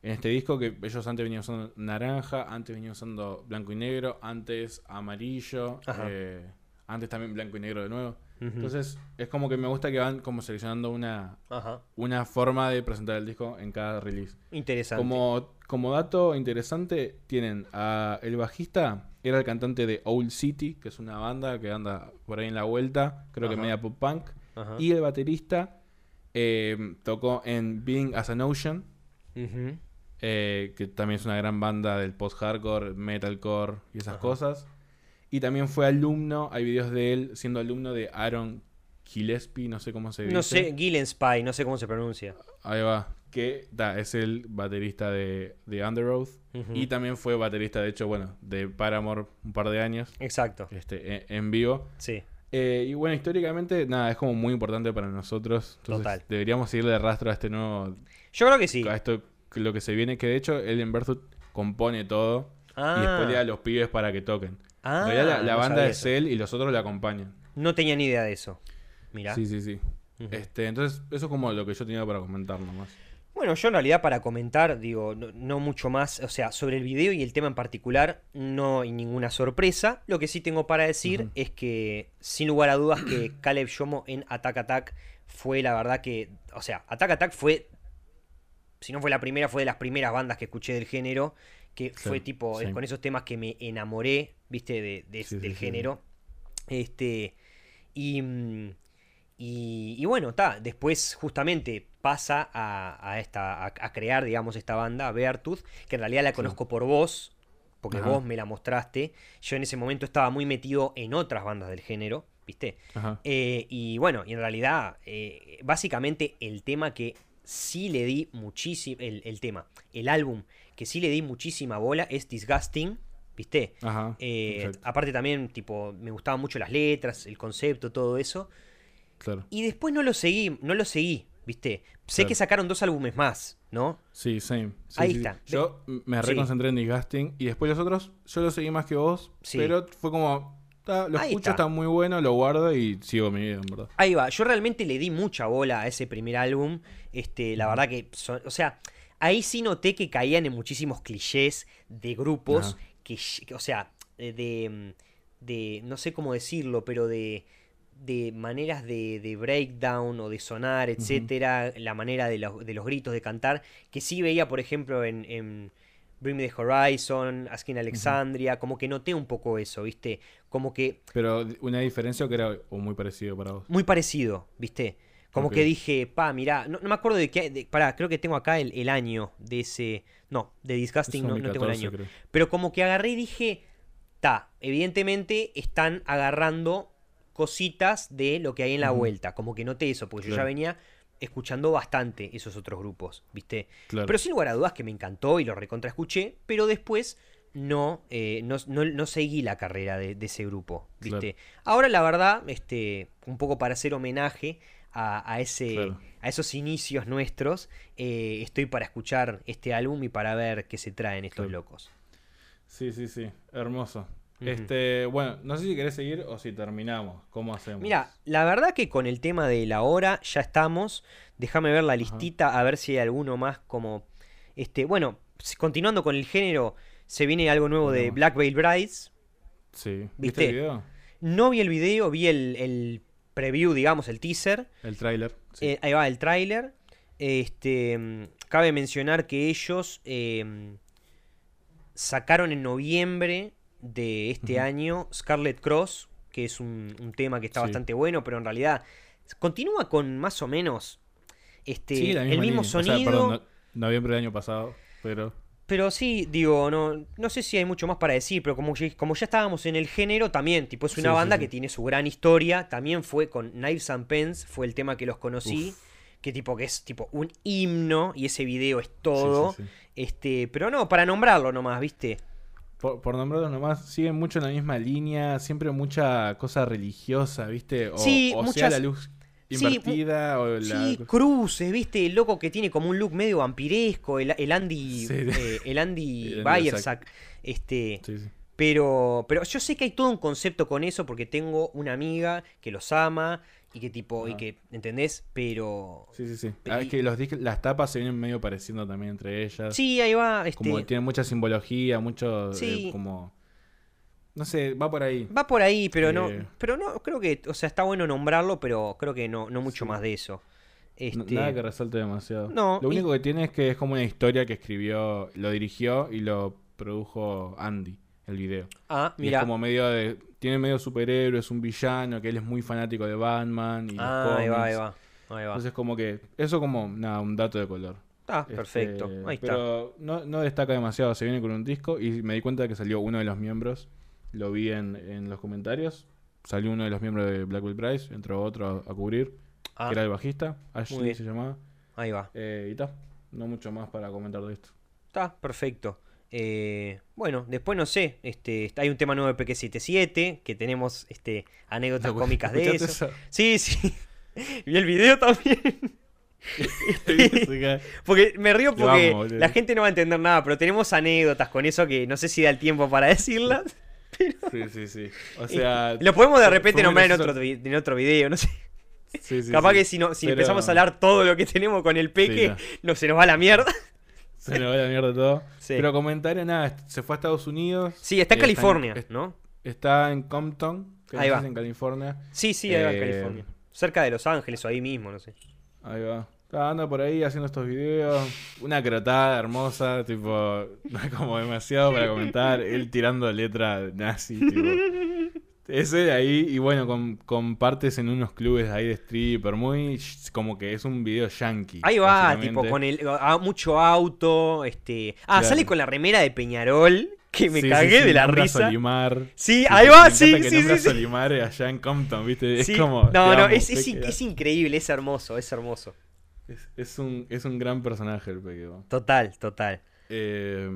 en este disco que ellos antes venían usando naranja, antes venían usando blanco y negro, antes amarillo, eh, antes también blanco y negro de nuevo. Entonces, es como que me gusta que van como seleccionando una, Ajá. una forma de presentar el disco en cada release. Interesante. Como, como dato interesante, tienen a el bajista, era el cantante de Old City, que es una banda que anda por ahí en la vuelta, creo que media pop punk. Ajá. Y el baterista eh, tocó en Being as an Ocean, eh, que también es una gran banda del post-hardcore, metalcore y esas Ajá. cosas. Y también fue alumno, hay videos de él siendo alumno de Aaron Gillespie, no sé cómo se dice. No sé, Gillenspie, no sé cómo se pronuncia. Ahí va. Que da, es el baterista de, de Underoath. Y también fue baterista, de hecho, bueno, de Paramore un par de años. Exacto. Este, en, en vivo. Sí. Eh, y bueno, históricamente, nada, es como muy importante para nosotros. Entonces, Total. deberíamos seguirle rastro a este nuevo. Yo creo que sí. A esto, lo que se viene, que de hecho, Ellen Berthut compone todo. Ah. Y después le da a los pibes para que toquen. Ah, en realidad, la, la no banda es eso. él y los otros le acompañan. No tenía ni idea de eso. Mira. Sí, sí, sí. Este, entonces, eso es como lo que yo tenía para comentar nomás. Bueno, yo en realidad para comentar, digo, no, no mucho más, o sea, sobre el video y el tema en particular, no hay ninguna sorpresa. Lo que sí tengo para decir es que, sin lugar a dudas, que Caleb Shomo en Attack Attack fue la verdad que, o sea, Attack Attack fue, si no fue la primera, fue de las primeras bandas que escuché del género, que fue tipo, sí. con esos temas que me enamoré, viste, de, de- Sí, sí, del sí, sí. género. Este, y, y, y bueno, está, después justamente pasa a, a esta, a, a crear, digamos, esta banda, Beartooth, que en realidad la conozco por vos, porque Ajá. vos me la mostraste. Yo en ese momento estaba muy metido en otras bandas del género, ¿viste? Eh, y bueno, y en realidad, eh, básicamente el tema que sí le di muchísimo, el, el tema, el álbum que sí le di muchísima bola es Disgusting, ¿viste? Ajá. Eh, aparte también, tipo, me gustaban mucho las letras, el concepto, todo eso. claro. Y después no lo seguí, no lo seguí, ¿viste? Sé Claro. que sacaron dos álbumes más, ¿no? Sí, same. Sí, Ahí sí, está. sí. Yo me reconcentré en Disgusting y después los otros, yo los seguí más que vos, Sí. pero fue como, "Ta, lo Ahí escucho, está. está. muy bueno, lo guardo y sigo mi vida, en verdad. Ahí va, yo realmente le di mucha bola a ese primer álbum. Este, la verdad que, son- o sea, ahí sí noté que caían en muchísimos clichés de grupos. Que, o sea, eh, de, mm, de, no sé cómo decirlo, pero de, de maneras de, de breakdown o de sonar, etcétera, la manera de los, de los gritos de cantar, que sí veía, por ejemplo, en, en Bring Me the Horizon, Asking Alexandria, como que noté un poco eso, ¿viste? Como que Pero una diferencia o que era o muy parecido para vos. muy parecido, ¿viste? Como que dije, pa, mirá, no, no me acuerdo de qué. de- pará, creo que tengo acá el, el año de ese. No, de Disgusting no, no tengo el 2014, año. creo. Pero como que agarré y dije, ta, evidentemente están agarrando cositas de lo que hay en la vuelta. Como que noté eso, porque yo ya venía escuchando bastante esos otros grupos, ¿viste? Claro. Pero sin lugar a dudas que me encantó y lo recontra escuché, pero después no, eh, no, no- no seguí la carrera de, de ese grupo, ¿viste? Ahora la verdad, este, un poco para hacer homenaje a, a ese, Claro. a esos inicios nuestros, eh, estoy para escuchar este álbum y para ver qué se traen estos locos. Sí, sí, sí. Hermoso. Este, bueno, no sé si querés seguir o si terminamos. ¿Cómo hacemos? Mira, la verdad que con el tema de la hora ya estamos. Déjame ver la listita a ver si hay alguno más como este, bueno, continuando con el género, se viene algo nuevo de. Black Veil Brides. Sí. ¿Viste, ¿Viste? el video? No vi el video, vi el, el preview, digamos, el teaser. El tráiler. Sí. Eh, ahí va el tráiler. Este, mm, cabe mencionar que ellos eh, sacaron en noviembre de este año Scarlet Cross, que es un, un tema que está Sí. bastante bueno, pero en realidad continúa con más o menos este, Sí, el mismo línea. O sea, sonido. perdón, no- noviembre del año pasado, pero... Pero sí, digo, no, no sé si hay mucho más para decir, pero como, ya- como ya estábamos en el género, también, tipo, es una Sí, banda sí. que tiene su gran historia. También fue con Knives and Pens, fue el tema que los conocí. Uf. Que tipo, que es tipo un himno, y ese video es todo. Este, pero no, para nombrarlo nomás, ¿viste? Por, por nombrarlos nomás, siguen mucho en la misma línea, siempre mucha cosa religiosa, ¿viste? O, Sí, o sea la luz Sí, invertida o la... Sí, cruces, ¿viste? El loco que tiene como un look medio vampiresco, el, el Andy, Sí. eh, el Andy Bayersack, este, Sí, sí. Pero, pero yo sé que hay todo un concepto con eso porque tengo una amiga que los ama y que tipo, y que, ¿entendés? Pero... Sí, sí, sí. Ah, es que los las tapas se vienen medio pareciendo también entre ellas. Sí, ahí va, este... Como tienen mucha simbología, mucho eh, Sí. como No sé, va por ahí. Va por ahí, pero no. Eh. Pero no, creo que. O sea, está bueno nombrarlo, pero creo que no, no mucho Sí. más de eso. Este, Nada que resalte demasiado. No, Lo y- único que tiene es que es como una historia que escribió, lo dirigió y lo produjo Andy, el video. Ah, Y mira. es como medio de. Tiene medio superhéroe, es un villano, que él es muy fanático de Batman y los Ah, ahí va, ahí va. Ahí va. Entonces como que. Eso como, nada, un dato de color. Ah, Este, perfecto. Ahí está. Pero no, no destaca demasiado, se viene con un disco y me di cuenta de que salió uno de los miembros. Lo vi en, en los comentarios. Salió uno de los miembros de Blackwell Price, entró otro a, a cubrir, Ah, que era el bajista, Ashley se llamaba. ahí va. Eh, y está, no mucho más para comentar de esto. Está, perfecto. Eh, bueno, después no sé, este, hay un tema nuevo de PQ77, que tenemos este, anécdotas cómicas de eso. ¿Escuchaste Sí, sí. Vi el video también. eso? Porque me río porque amo, la gente no va a entender nada, pero tenemos anécdotas con eso que no sé si da el tiempo para decirlas. sí, sí, sí. O sea, Lo podemos de repente nombrar en otro, en otro video, no sé. sí, sí, Capaz sí. que si, no, si Pero empezamos a hablar todo lo que tenemos con el peque, no. no se nos va a la mierda. Se nos va la mierda todo. Pero comentario, nada, se fue a Estados Unidos. Sí, está en Eh, California, ¿no? Está en Compton, que Ahí no va. en California. Sí, sí, ahí va en Eh, California. Cerca de Los Ángeles o ahí mismo, no sé. Ahí va. Anda por ahí haciendo estos videos. Una crotada hermosa, tipo, no como demasiado para comentar. Él tirando letra nazi, tipo. Ese de ahí, y bueno, con, con partes en unos clubes ahí de stripper, muy como que es un video yankee. Ahí va, tipo, con el ah, mucho auto, este... Ah, Claro. sale con la remera de Peñarol, que me Sí, cagué sí, de la a risa. Solimar. Sí, ahí me va, encanta sí, que sí, sí, a sí. Solimar allá en Compton, ¿viste? Sí. Es como. No, no, amo, es, te es, in- queda. es increíble, es hermoso, es hermoso. Es, es un, es un gran personaje el Pequeo. Total, total. Eh,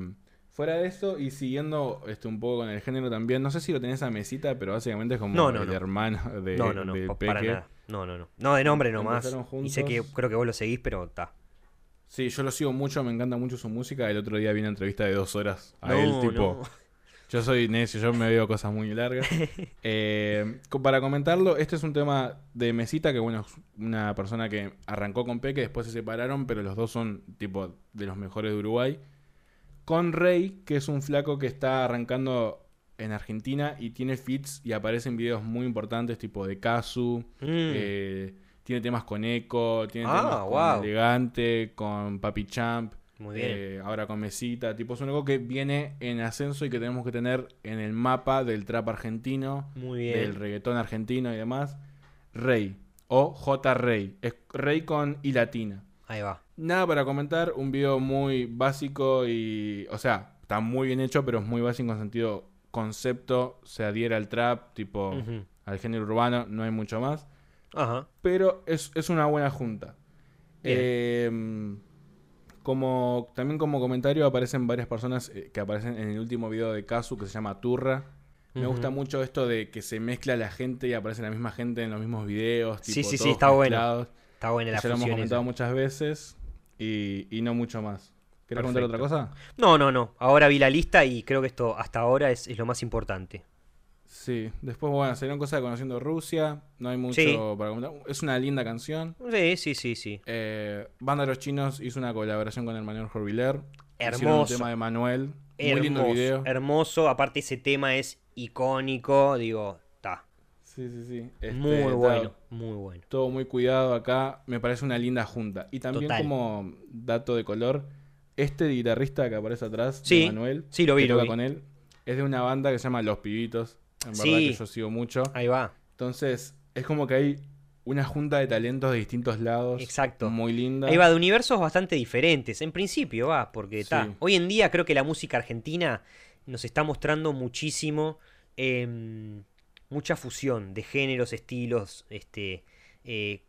fuera de eso, y siguiendo este, un poco con el género también, no sé si lo tenés a mesita, pero básicamente es como No, no, el no. hermano de, no, no, no, Peque. para nada. No, no, no. No, de nombre nomás. Y sé que creo que vos lo seguís, pero está. Sí, yo lo sigo mucho, me encanta mucho su música. El otro día vi una entrevista de dos horas a él, tipo. Yo soy necio, yo me veo cosas muy largas. Eh, para comentarlo, este es un tema de Mesita, que bueno, es una persona que arrancó con Peque, después se separaron, pero los dos son tipo de los mejores de Uruguay. Con Rey, que es un flaco que está arrancando en Argentina y tiene fits y aparece en videos muy importantes, tipo de Kazu. Mm. eh, tiene temas con Echo, tiene Ah, temas con. Elegante, con Papi Champ. Muy bien. Eh, ahora con Mesita, tipo, es algo que viene en ascenso y que tenemos que tener en el mapa del trap argentino, Muy del bien. reggaetón argentino y demás. Rey o J Rey, es Rey con I latina. Ahí va. Nada para comentar, un video muy básico y, o sea, está muy bien hecho, pero es muy básico en sentido concepto, se adhiere al trap, tipo, al género urbano, no hay mucho más Ajá. pero es, es una buena junta. Eh, como, también como comentario aparecen varias personas eh, que aparecen en el último video de Kazu que se llama Turra. Me gusta mucho esto de que se mezcla la gente y aparece la misma gente en los mismos videos. Sí, tipo, sí, sí, está bueno. Está buena la Ya lo hemos comentado esa. muchas veces y, y no mucho más. ¿Querés comentar otra cosa? No, no, no. Ahora vi la lista y creo que esto hasta ahora es, es lo más importante. Sí, después, bueno, salieron cosas de Conociendo Rusia. No hay mucho Sí. para comentar. Es una linda canción. Sí, sí, sí, sí. Eh, Banda de los Chinos hizo una colaboración con el Manuel Jorviler. Hicieron un Hermoso. tema de Manuel. Muy hermoso, lindo el video. hermoso. Aparte ese tema es icónico. Digo, está. Sí, sí, sí. Este, muy está bueno, muy bueno. Todo muy cuidado acá. Me parece una linda junta. Y también Total. como dato de color, este guitarrista que aparece atrás, de Manuel, sí, lo vi, que lo toca vi. con él, es de una banda que se llama Los Pibitos. En verdad Sí. que yo sigo mucho. Ahí va. Entonces, es como que hay una junta de talentos de distintos lados. Exacto. Muy linda. Ahí va, de universos bastante diferentes. En principio va, porque está. Sí. Hoy en día creo que la música argentina nos está mostrando muchísimo. em, mucha fusión de géneros, estilos. Este. eh,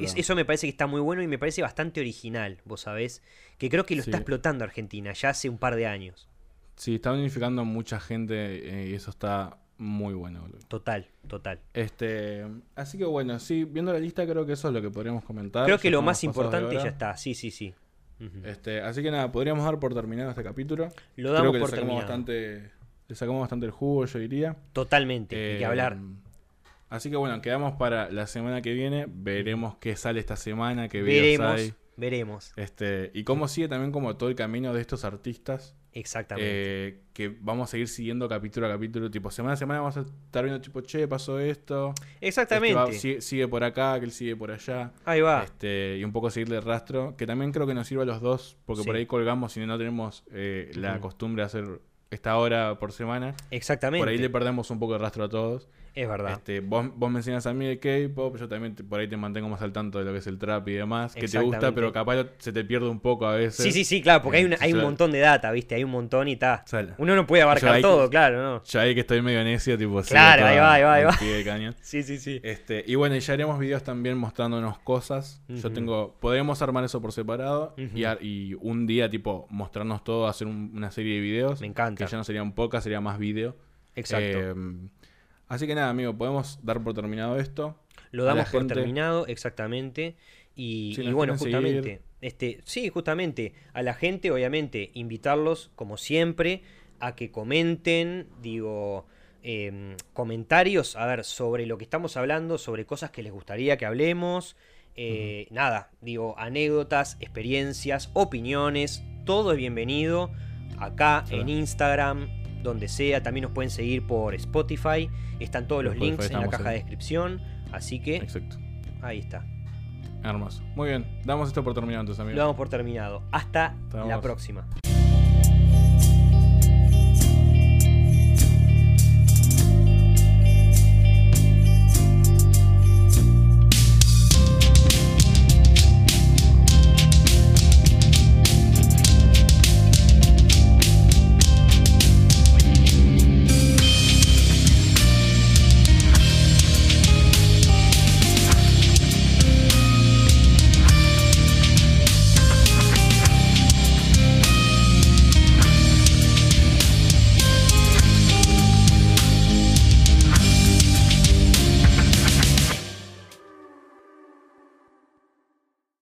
es- eso me parece que está muy bueno y me parece bastante original, vos sabés. Que creo que lo Sí. está explotando Argentina ya hace un par de años. Sí, está unificando a mucha gente eh, y eso está muy bueno. boludo. Total, total. Este, así que bueno, sí, viendo la lista creo que eso es lo que podríamos comentar. Creo que lo más importante ya está. Sí, sí, sí. Este, así que nada, podríamos dar por terminado este capítulo. Lo creo damos que por le sacamos terminado. bastante, le sacamos bastante el jugo, yo diría. Totalmente, hay que Eh, hablar. Así que bueno, quedamos para la semana que viene. Veremos qué sale esta semana, qué videos Veremos. hay. Veremos. Este, y cómo sigue también como todo el camino de estos artistas. Exactamente. eh, que vamos a seguir siguiendo capítulo a capítulo. Tipo, semana a semana vamos a estar viendo, tipo, che, pasó esto. Exactamente. Este va- sigue, sigue por acá, que él sigue por allá. Ahí va. Este, y un poco seguirle el rastro. Que también creo que nos sirve a los dos. Porque Sí. por ahí colgamos y no tenemos eh, la costumbre de hacer esta hora por semana. Exactamente. Por ahí le perdemos un poco el rastro a todos. Es verdad. Este, vos, vos me enseñas a mí de K-pop, yo también te- por ahí te mantengo más al tanto de lo que es el trap y demás, que te gusta, pero capaz se te pierde un poco a veces. Sí, sí, sí, claro, porque hay, una- Eh, hay un montón de data, ¿viste? Hay un montón y está. sea, Uno no puede abarcar todo, claro, ¿no? Ya ahí que estoy medio necio, tipo, Claro, ahí va, ahí va, ahí va. de. Sí, sí, sí. Este, y bueno, ya haremos videos también mostrándonos cosas. Yo tengo, podemos armar eso por separado y, a- y un día, tipo, mostrarnos todo, hacer un- una serie de videos. Me encanta. Que ya no sería un podcast, sería más video. Exacto. Eh, así que nada, amigo, podemos dar por terminado esto. Lo damos por gente- terminado, exactamente. Y, Si y bueno, justamente, seguir. este, sí, justamente, a la gente, obviamente, invitarlos, como siempre, a que comenten, digo, em, comentarios, a ver, sobre lo que estamos hablando, sobre cosas que les gustaría que hablemos. eh, Nada, digo, anécdotas, experiencias, opiniones, todo es bienvenido acá Sí. en Instagram, donde sea. También nos pueden seguir por Spotify. Están todos los links en la caja de descripción. Así que Exacto. ahí está. Hermoso. Muy bien. Damos esto por terminado entonces, amigo. Lo damos por terminado. Hasta la próxima.